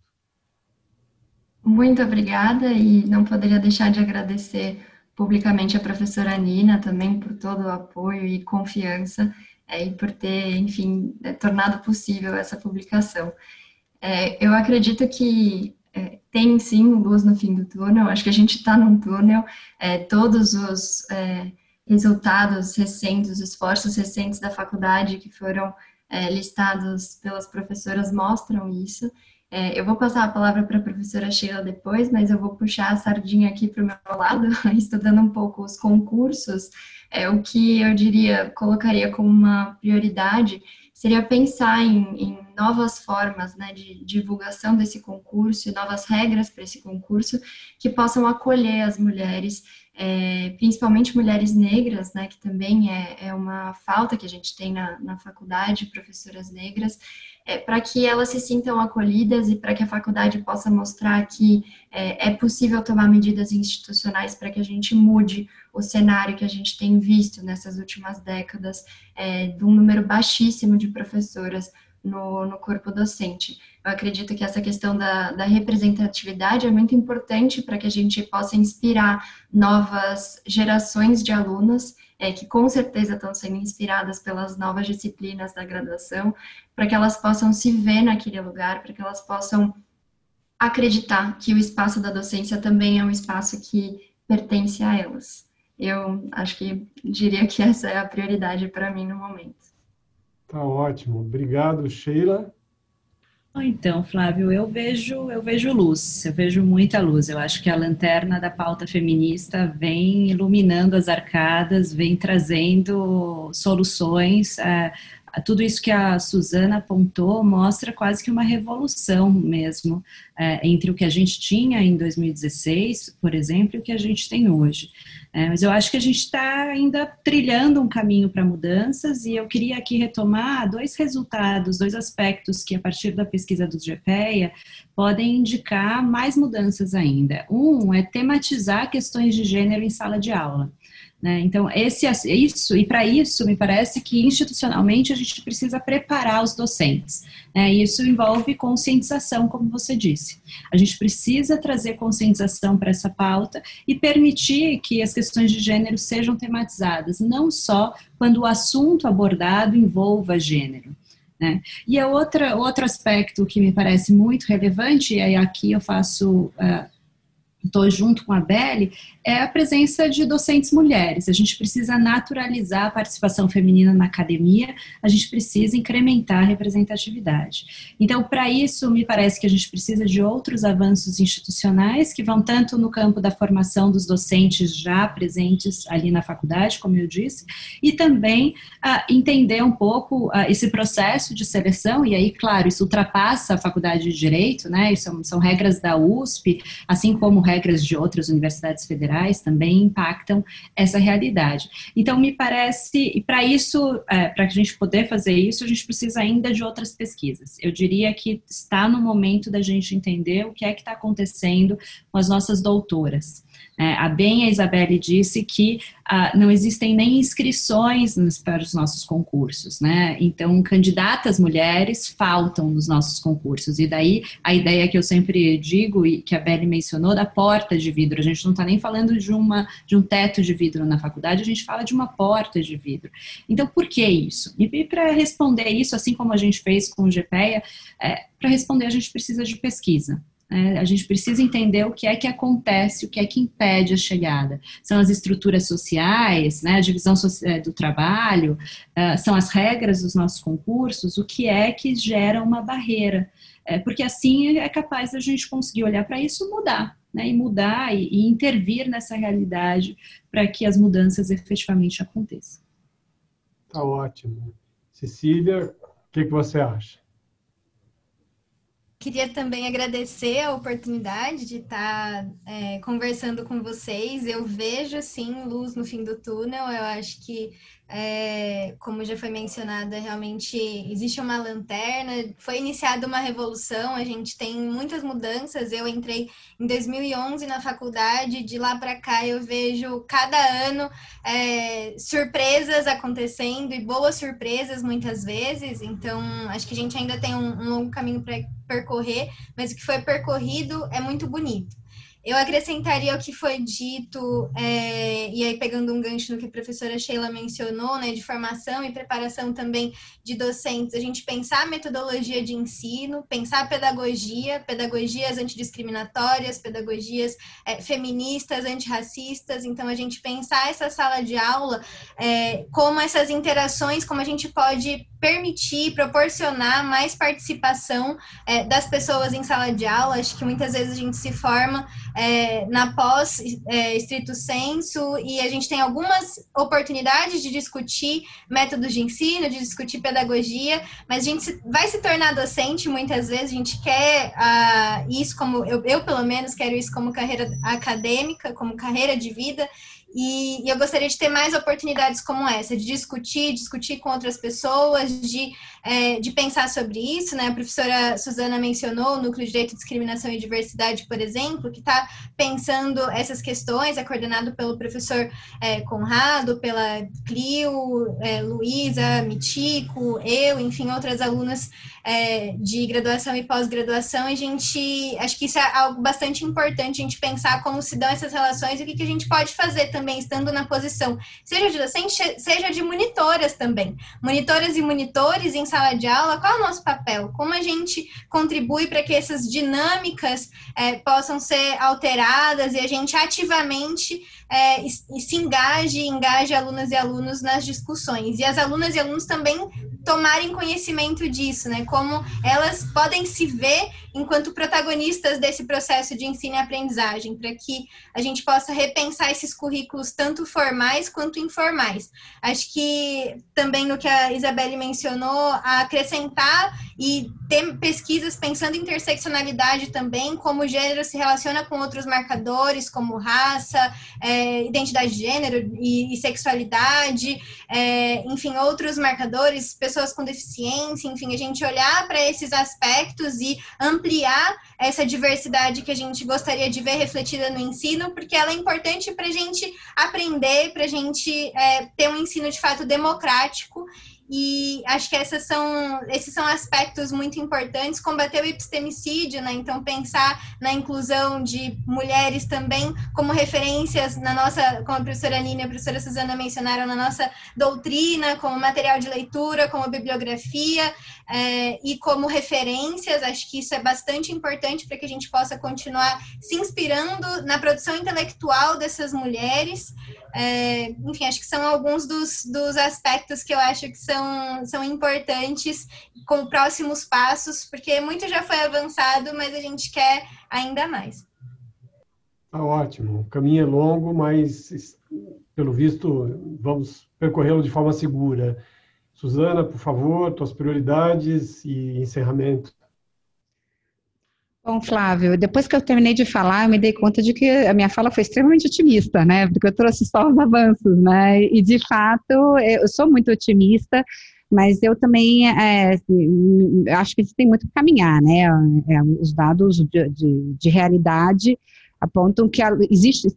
S3: Muito obrigada e não poderia deixar de agradecer publicamente a professora Nina também por todo o apoio e confiança é, e por ter, enfim, é, tornado possível essa publicação. É, eu acredito que é, tem sim luz no fim do túnel, acho que a gente está num túnel, é, todos os é, resultados recentes, os esforços recentes da faculdade que foram listados pelas professoras mostram isso. É, eu vou passar a palavra para a professora Sheila depois, mas eu vou puxar a sardinha aqui para o meu lado, estudando um pouco os concursos. É, o que eu diria, colocaria como uma prioridade seria pensar em, em novas formas né, de divulgação desse concurso, novas regras para esse concurso que possam acolher as mulheres é, principalmente mulheres negras, né, que também é, é, uma falta que a gente tem na, na faculdade, professoras negras, é, para que elas se sintam acolhidas e para que a faculdade possa mostrar que é, é possível tomar medidas institucionais para que a gente mude o cenário que a gente tem visto nessas últimas décadas, é, de um número baixíssimo de professoras no, no corpo docente. Eu acredito que essa questão da, da representatividade é muito importante para que a gente possa inspirar novas gerações de alunas, é, que com certeza estão sendo inspiradas pelas novas disciplinas da graduação, para que elas possam se ver naquele lugar, para que elas possam acreditar que o espaço da docência também é um espaço que pertence a elas. Eu acho que diria que essa é a prioridade para mim no momento.
S2: Tá ótimo. Obrigado, Sheila.
S4: Então, Flávio, eu vejo, eu vejo luz, eu vejo muita luz. Eu acho que a lanterna da pauta feminista vem iluminando as arcadas, vem trazendo soluções. Tudo isso que a Suzana apontou mostra quase que uma revolução mesmo é, entre o que a gente tinha em 2016, por exemplo, e o que a gente tem hoje. É, mas eu acho que a gente está ainda trilhando um caminho para mudanças e eu queria aqui retomar dois resultados, dois aspectos que a partir da pesquisa do GPEA podem indicar mais mudanças ainda. Um é tematizar questões de gênero em sala de aula. Né? Então, esse, isso, e para isso, me parece que institucionalmente a gente precisa preparar os docentes. Né? Isso envolve conscientização, como você disse. A gente precisa trazer conscientização para essa pauta e permitir que as questões de gênero sejam tematizadas, não só quando o assunto abordado envolva gênero. Né? E a outra, outro aspecto que me parece muito relevante, e aí aqui eu faço. Uh, estou junto com a Belle, é a presença de docentes mulheres. A gente precisa naturalizar a participação feminina na academia, a gente precisa incrementar a representatividade. Então, para isso, me parece que a gente precisa de outros avanços institucionais que vão tanto no campo da formação dos docentes já presentes ali na faculdade, como eu disse, e também uh, entender um pouco uh, esse processo de seleção, e aí, claro, isso ultrapassa a faculdade de Direito, né? São, são regras da USP, assim como regras de outras universidades federais também impactam essa realidade. Então, me parece, e para isso, é, para a gente poder fazer isso, a gente precisa ainda de outras pesquisas. Eu diria que está no momento da gente entender o que é que está acontecendo com as nossas doutoras. É, a bem a Isabelle disse que ah, não existem nem inscrições nos, para os nossos concursos, né? Então, candidatas mulheres faltam nos nossos concursos. E daí a ideia que eu sempre digo e que a Belle mencionou da porta de vidro. A gente não está nem falando de uma de um teto de vidro na faculdade, a gente fala de uma porta de vidro. Então, por que isso? E, e para responder isso, assim como a gente fez com o GPEA, é, para responder a gente precisa de pesquisa. É, a gente precisa entender o que é que acontece, o que é que impede a chegada. São as estruturas sociais, né, a divisão é, do trabalho, uh, são as regras dos nossos concursos, o que é que gera uma barreira. É, porque assim é capaz da gente conseguir olhar para isso e mudar. né, e mudar e, e intervir nessa realidade para que as mudanças efetivamente aconteçam.
S2: Tá ótimo. Cecília, o que, que você acha?
S5: Queria também agradecer a oportunidade de estar é, conversando com vocês. Eu vejo, sim, luz no fim do túnel. Eu acho que é, como já foi mencionada, realmente existe uma lanterna, foi iniciada uma revolução, a gente tem muitas mudanças. Eu entrei em 2011 na faculdade, de lá para cá eu vejo cada ano é, surpresas acontecendo e boas surpresas muitas vezes. Então, acho que a gente ainda tem um, um longo caminho para percorrer, mas o que foi percorrido é muito bonito. Eu acrescentaria o que foi dito, é, e aí pegando um gancho no que a professora Sheila mencionou, né, de formação e preparação também de docentes, a gente pensar a metodologia de ensino, pensar a pedagogia, pedagogias antidiscriminatórias, pedagogias é, feministas, antirracistas, então a gente pensar essa sala de aula, é, como essas interações, como a gente pode permitir, proporcionar mais participação é, das pessoas em sala de aula. Acho que muitas vezes a gente se forma é, na pós é, estrito senso e a gente tem algumas oportunidades de discutir métodos de ensino, de discutir pedagogia, mas a gente vai se tornar docente muitas vezes. A gente quer uh, isso como eu, eu pelo menos quero isso como carreira acadêmica, como carreira de vida. E, e, eu gostaria de ter mais oportunidades como essa, de discutir, discutir com outras pessoas, de, é, de pensar sobre isso, né? A professora Suzana mencionou o Núcleo de Direito, Discriminação e Diversidade, por exemplo, que está pensando essas questões, é coordenado pelo professor é, Conrado, pela Clio, é, Luísa, Mitico, eu, enfim, outras alunas é, de graduação e pós-graduação, a gente, acho que isso é algo bastante importante, a gente pensar como se dão essas relações e o que, que a gente pode fazer também, estando na posição, seja de docente, seja de monitoras também. Monitoras e monitores em sala de aula, qual é o nosso papel? Como a gente contribui para que essas dinâmicas é, possam ser alteradas e a gente ativamente é, se engaje, engaje alunas e alunos nas discussões. E as alunas e alunos também tomarem conhecimento disso, né? Como elas podem se ver enquanto protagonistas desse processo de ensino e aprendizagem, para que a gente possa repensar esses currículos tanto formais quanto informais. Acho que também no que a Isabelle mencionou, acrescentar e ter pesquisas pensando em interseccionalidade também, como o gênero se relaciona com outros marcadores, como raça, é, identidade de gênero e, e sexualidade, é, enfim, outros marcadores, pessoas com deficiência, enfim, a gente olhar para esses aspectos e ampliar essa diversidade que a gente gostaria de ver refletida no ensino, porque ela é importante para a gente aprender, para a gente é, ter um ensino de fato democrático e acho que essas são, esses são aspectos muito importantes. Combater o epistemicídio, né? Então, pensar na inclusão de mulheres também como referências na nossa, como a professora Nina e a professora Suzana mencionaram, na nossa doutrina, como material de leitura, como bibliografia é, e como referências. Acho que isso é bastante importante para que a gente possa continuar se inspirando na produção intelectual dessas mulheres. É, enfim, acho que são alguns dos, dos aspectos que eu acho que são, são importantes como próximos passos, porque muito já foi avançado, mas a gente quer ainda mais.
S2: Tá ótimo. O caminho é longo, mas pelo visto vamos percorrê-lo de forma segura. Suzana, por favor, tuas prioridades e encerramento.
S6: Bom, Flávio, depois que eu terminei de falar, eu me dei conta de que a minha fala foi extremamente otimista, né? Porque eu trouxe só os avanços, né? E de fato, eu sou muito otimista, mas eu também é, assim, acho que tem muito que caminhar, né? É, os dados de, de, de, realidade apontam que existe,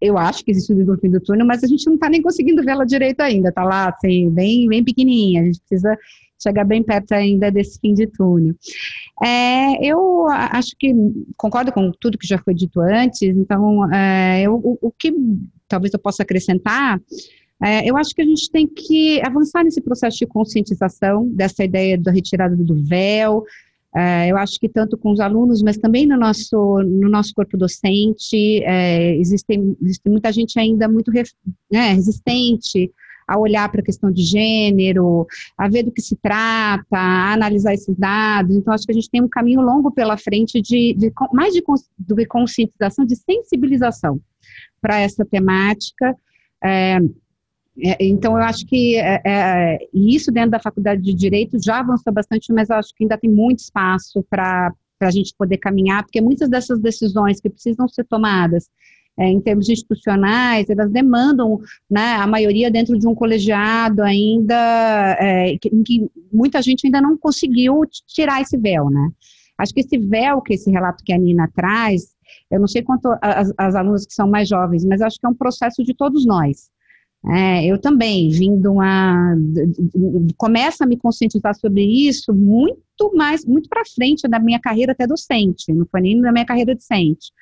S6: eu acho que existe o fim do túnel, mas a gente não está nem conseguindo vê-la direito ainda, está lá assim, bem, bem pequenininha, a gente precisa chegar bem perto ainda desse fim de túnel. É, eu acho que concordo com tudo que já foi dito antes, então é, eu, o, o, que talvez eu possa acrescentar, é, eu acho que a gente tem que avançar nesse processo de conscientização dessa ideia da retirada do véu, é, eu acho que tanto com os alunos, mas também no nosso, no nosso corpo docente, é, existe, existe muita gente ainda muito né, resistente a olhar para a questão de gênero, a ver do que se trata, a analisar esses dados. Então, acho que a gente tem um caminho longo pela frente de, de mais de, de conscientização, de sensibilização para essa temática. É, então, eu acho que é, é, isso dentro da faculdade de Direito já avançou bastante, mas eu acho que ainda tem muito espaço para a gente poder caminhar, porque muitas dessas decisões que precisam ser tomadas é, em termos institucionais, elas demandam, né, a maioria dentro de um colegiado ainda, é, em que muita gente ainda não conseguiu tirar esse véu, né. Acho que esse véu que esse relato que a Nina traz, eu não sei quanto as, as alunas que são mais jovens, mas acho que é um processo de todos nós. É, eu também, vindo uma. Começa a me conscientizar sobre isso muito mais, muito para frente da minha carreira até docente, não foi nem da minha carreira docente.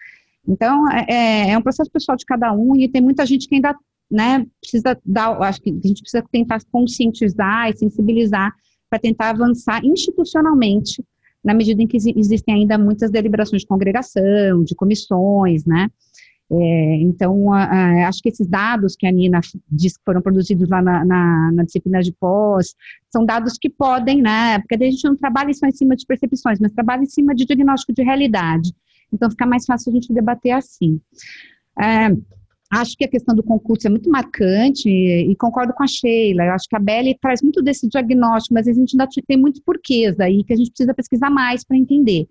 S6: Então, é, é, é um processo pessoal de cada um e tem muita gente que ainda né, precisa dar, acho que a gente precisa tentar conscientizar e sensibilizar para tentar avançar institucionalmente, na medida em que existem ainda muitas deliberações de congregação, de comissões, né, é, então, a, a, acho que esses dados que a Nina disse que foram produzidos lá na, na, na, disciplina de pós, são dados que podem, né, porque a gente não trabalha só em cima de percepções, mas trabalha em cima de diagnóstico de realidade. Então, fica mais fácil a gente debater assim. É, acho que a questão do concurso é muito marcante e, e, concordo com a Sheila. Eu acho que a Belle traz muito desse diagnóstico, mas a gente ainda tem muitos porquês aí que a gente precisa pesquisar mais para entender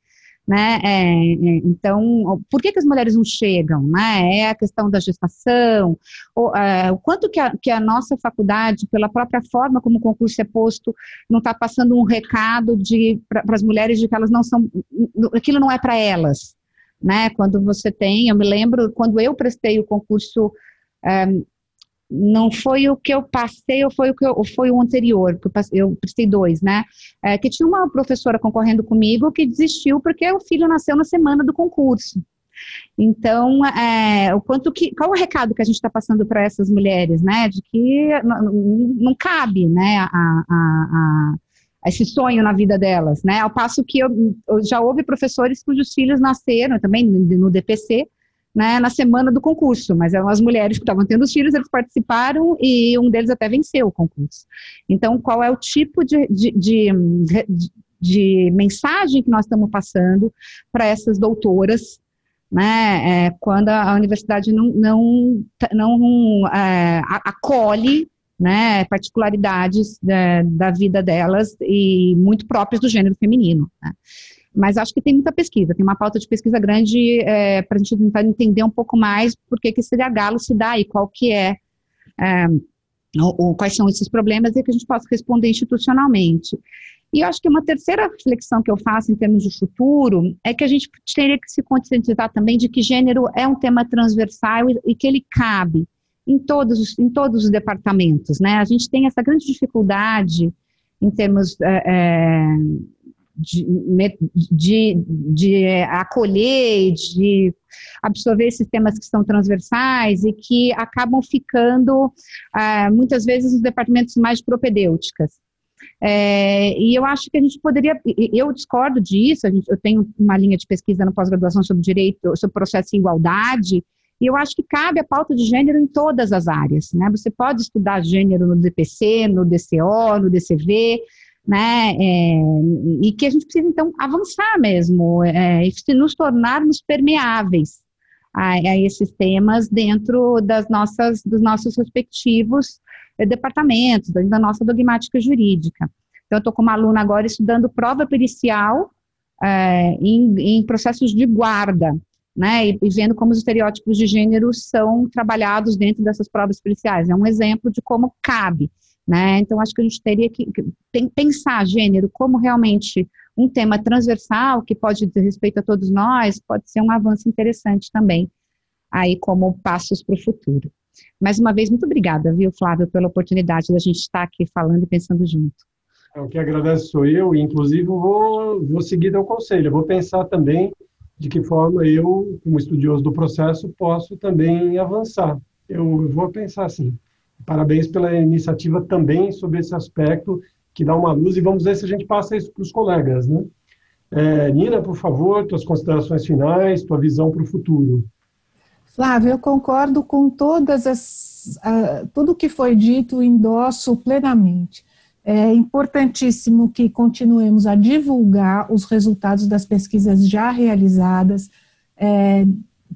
S6: né? É, é, então, por que, que as mulheres não chegam, né? É a questão da gestação, ou, é, o quanto que a, que a nossa faculdade, pela própria forma como o concurso é posto, não está passando um recado para as mulheres de que elas não são, aquilo não é para elas, né? Quando você tem, eu me lembro quando eu prestei o concurso é, não foi o que eu passei ou foi o que eu, foi o anterior, que eu, passei, eu prestei dois, né? É, que tinha uma professora concorrendo comigo que desistiu porque o filho nasceu na semana do concurso. Então, é, o quanto que, qual o recado que a gente está passando para essas mulheres, né? De que não, não cabe, né? A, a, a, esse sonho na vida delas, né? Ao passo que eu, eu já houve professores cujos filhos nasceram também no DPC né, na semana do concurso, mas eram as mulheres que estavam tendo os filhos, eles participaram e um deles até venceu o concurso. Então, qual é o tipo de, de, de, de mensagem que nós estamos passando para essas doutoras, né, é, quando a universidade não, não, não é, acolhe né, particularidades da, da, vida delas e muito próprias do gênero feminino. Né. Mas acho que tem muita pesquisa, tem uma pauta de pesquisa grande é, para a gente tentar entender um pouco mais por que, que esse galo se dá e qual que é, é o, o, quais são esses problemas e que a gente possa responder institucionalmente. E eu acho que uma terceira reflexão que eu faço em termos de futuro é que a gente teria que se conscientizar também de que gênero é um tema transversal e, e que ele cabe em todos, os, em todos os departamentos, né? A gente tem essa grande dificuldade em termos é, é de, de, de acolher, de absorver sistemas que são transversais e que acabam ficando, ah, muitas vezes, nos departamentos mais propedêuticas. É, e eu acho que a gente poderia, eu discordo disso, gente, eu tenho uma linha de pesquisa na pós-graduação sobre direito, sobre processo de igualdade, e eu acho que cabe a pauta de gênero em todas as áreas, né? Você pode estudar gênero no DPC, no DCO, no DCV, né? É, e que a gente precisa, então, avançar mesmo, é, e nos tornarmos permeáveis a, a, esses temas dentro das nossas, dos nossos respectivos é, departamentos, da nossa dogmática jurídica. Então, eu estou como aluna agora estudando prova pericial é, em, em processos de guarda, né, e, e, vendo como os estereótipos de gênero são trabalhados dentro dessas provas periciais. É um exemplo de como cabe. Né? Então, acho que a gente teria que pensar gênero como realmente um tema transversal que pode dizer respeito a todos nós, pode ser um avanço interessante também, aí como passos para o futuro. Mais uma vez, muito obrigada, viu, Flávio, pela oportunidade da gente estar aqui falando e pensando junto.
S2: O que agradeço sou eu, e inclusive vou, vou seguir teu conselho, vou pensar também de que forma eu, como estudioso do processo, posso também avançar. Eu vou pensar assim. Parabéns pela iniciativa também sobre esse aspecto que dá uma luz e vamos ver se a gente passa isso para os colegas, né? É, Nina, por favor, tuas considerações finais, tua visão para o futuro.
S7: Flávio, eu concordo com todas as, uh, tudo que foi dito, endosso plenamente. É importantíssimo que continuemos a divulgar os resultados das pesquisas já realizadas, é,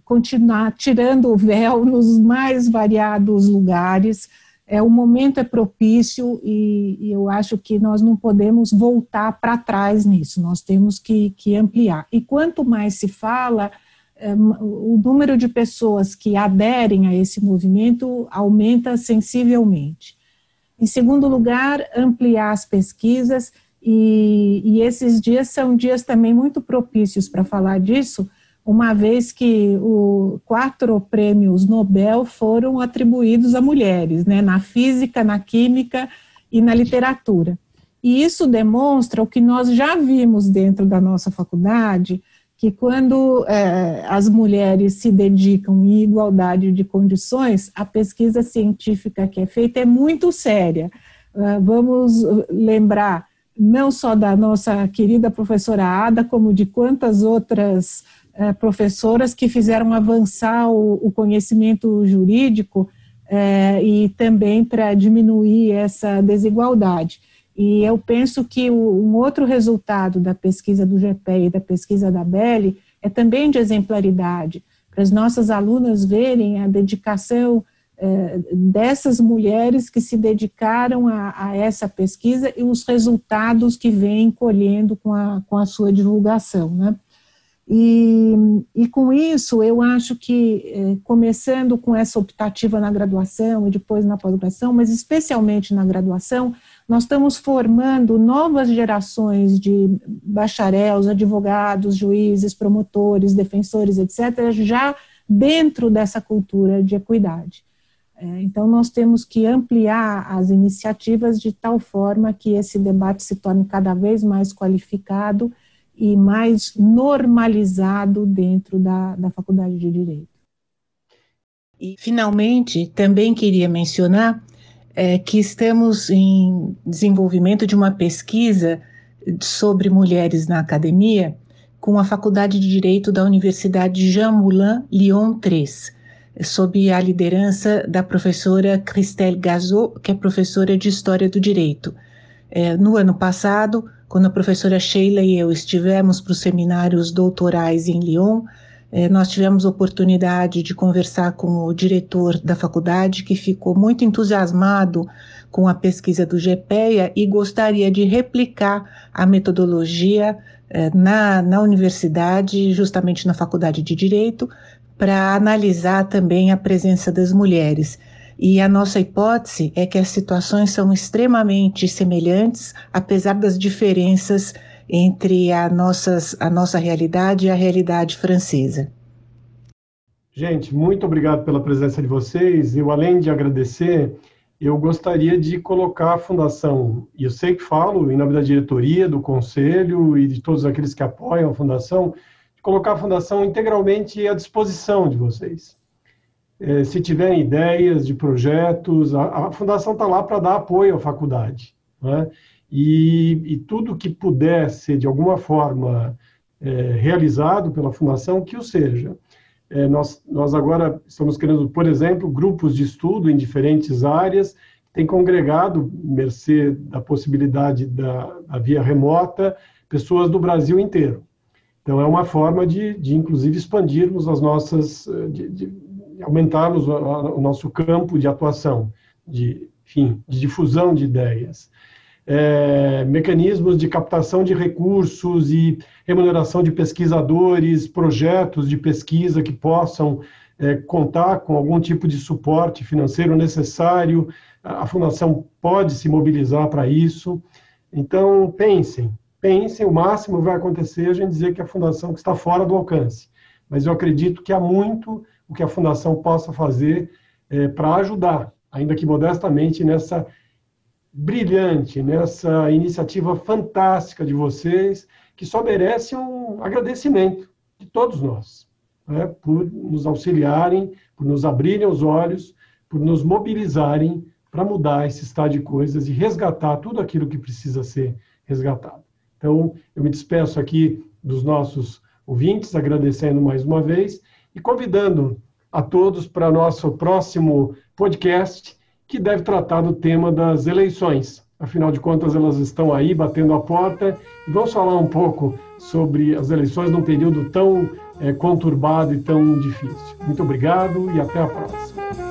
S7: continuar tirando o véu nos mais variados lugares. É, o momento é propício e, e eu acho que nós não podemos voltar para trás nisso, nós temos que, que ampliar. E quanto mais se fala, é, o número de pessoas que aderem a esse movimento aumenta sensivelmente. Em segundo lugar, ampliar as pesquisas, e, e esses dias são dias também muito propícios para falar disso, uma vez que o, quatro prêmios Nobel foram atribuídos a mulheres, né, na física, na química e na literatura. E isso demonstra o que nós já vimos dentro da nossa faculdade, que quando é, as mulheres se dedicam em igualdade de condições, a pesquisa científica que é feita é muito séria. Uh, vamos lembrar não só da nossa querida professora Ada, como de quantas outras uh, professoras que fizeram avançar o, o conhecimento jurídico uh, e também para diminuir essa desigualdade. E eu penso que um outro resultado da pesquisa do GPE e da pesquisa da Belli é também de exemplaridade, para as nossas alunas verem a dedicação eh, dessas mulheres que se dedicaram a, a, essa pesquisa e os resultados que vêm colhendo com a, com a sua divulgação, né? E, e com isso, eu acho que, eh, começando com essa optativa na graduação e depois na pós-graduação, mas especialmente na graduação, nós estamos formando novas gerações de bacharéis, advogados, juízes, promotores, defensores, etc., já dentro dessa cultura de equidade. É, então, nós temos que ampliar as iniciativas de tal forma que esse debate se torne cada vez mais qualificado e mais normalizado dentro da, da Faculdade de Direito.
S8: E, finalmente, também queria mencionar é, que estamos em desenvolvimento de uma pesquisa sobre mulheres na academia com a Faculdade de Direito da Universidade Jean Moulin Lyon 3, sob a liderança da professora Christelle Gazot, que é professora de História do Direito. É, no ano passado, quando a professora Sheila e eu estivemos para os seminários doutorais em Lyon, é, nós tivemos oportunidade de conversar com o diretor da faculdade, que ficou muito entusiasmado com a pesquisa do GPEA e gostaria de replicar a metodologia é, na, na universidade, justamente na faculdade de Direito, para analisar também a presença das mulheres. E a nossa hipótese é que as situações são extremamente semelhantes, apesar das diferenças entre a, nossas, a nossa realidade e a realidade francesa.
S2: Gente, muito obrigado pela presença de vocês. Eu, além de agradecer, eu gostaria de colocar a Fundação, e eu sei que falo em nome da diretoria, do conselho e de todos aqueles que apoiam a Fundação, de colocar a Fundação integralmente à disposição de vocês. É, se tiverem ideias de projetos, a, a Fundação está lá para dar apoio à faculdade. Né? e, e tudo que puder ser de alguma forma é, realizado pela fundação, que o seja. É, nós, nós agora estamos criando, por exemplo, grupos de estudo em diferentes áreas, tem congregado, mercê da possibilidade da, da via remota, pessoas do Brasil inteiro. Então, é uma forma de, de inclusive, expandirmos as nossas, de, de aumentarmos o, nosso campo de atuação, de, enfim, de difusão de ideias é, mecanismos de captação de recursos e remuneração de pesquisadores, projetos de pesquisa que possam é, contar com algum tipo de suporte financeiro necessário. A Fundação pode se mobilizar para isso. Então, pensem, pensem, o máximo vai acontecer a gente dizer que a Fundação está fora do alcance. Mas eu acredito que há muito o que a Fundação possa fazer é, para ajudar, ainda que modestamente, nessa brilhante, nessa iniciativa fantástica de vocês, que só merece um agradecimento de todos nós, né, por nos auxiliarem, por nos abrirem os olhos, por nos mobilizarem para mudar esse estado de coisas e resgatar tudo aquilo que precisa ser resgatado. Então, eu me despeço aqui dos nossos ouvintes, agradecendo mais uma vez e convidando a todos para nosso próximo podcast, que deve tratar do tema das eleições. Afinal de contas, elas estão aí batendo a porta. E vamos falar um pouco sobre as eleições num período tão é, conturbado e tão difícil. Muito obrigado e até a próxima.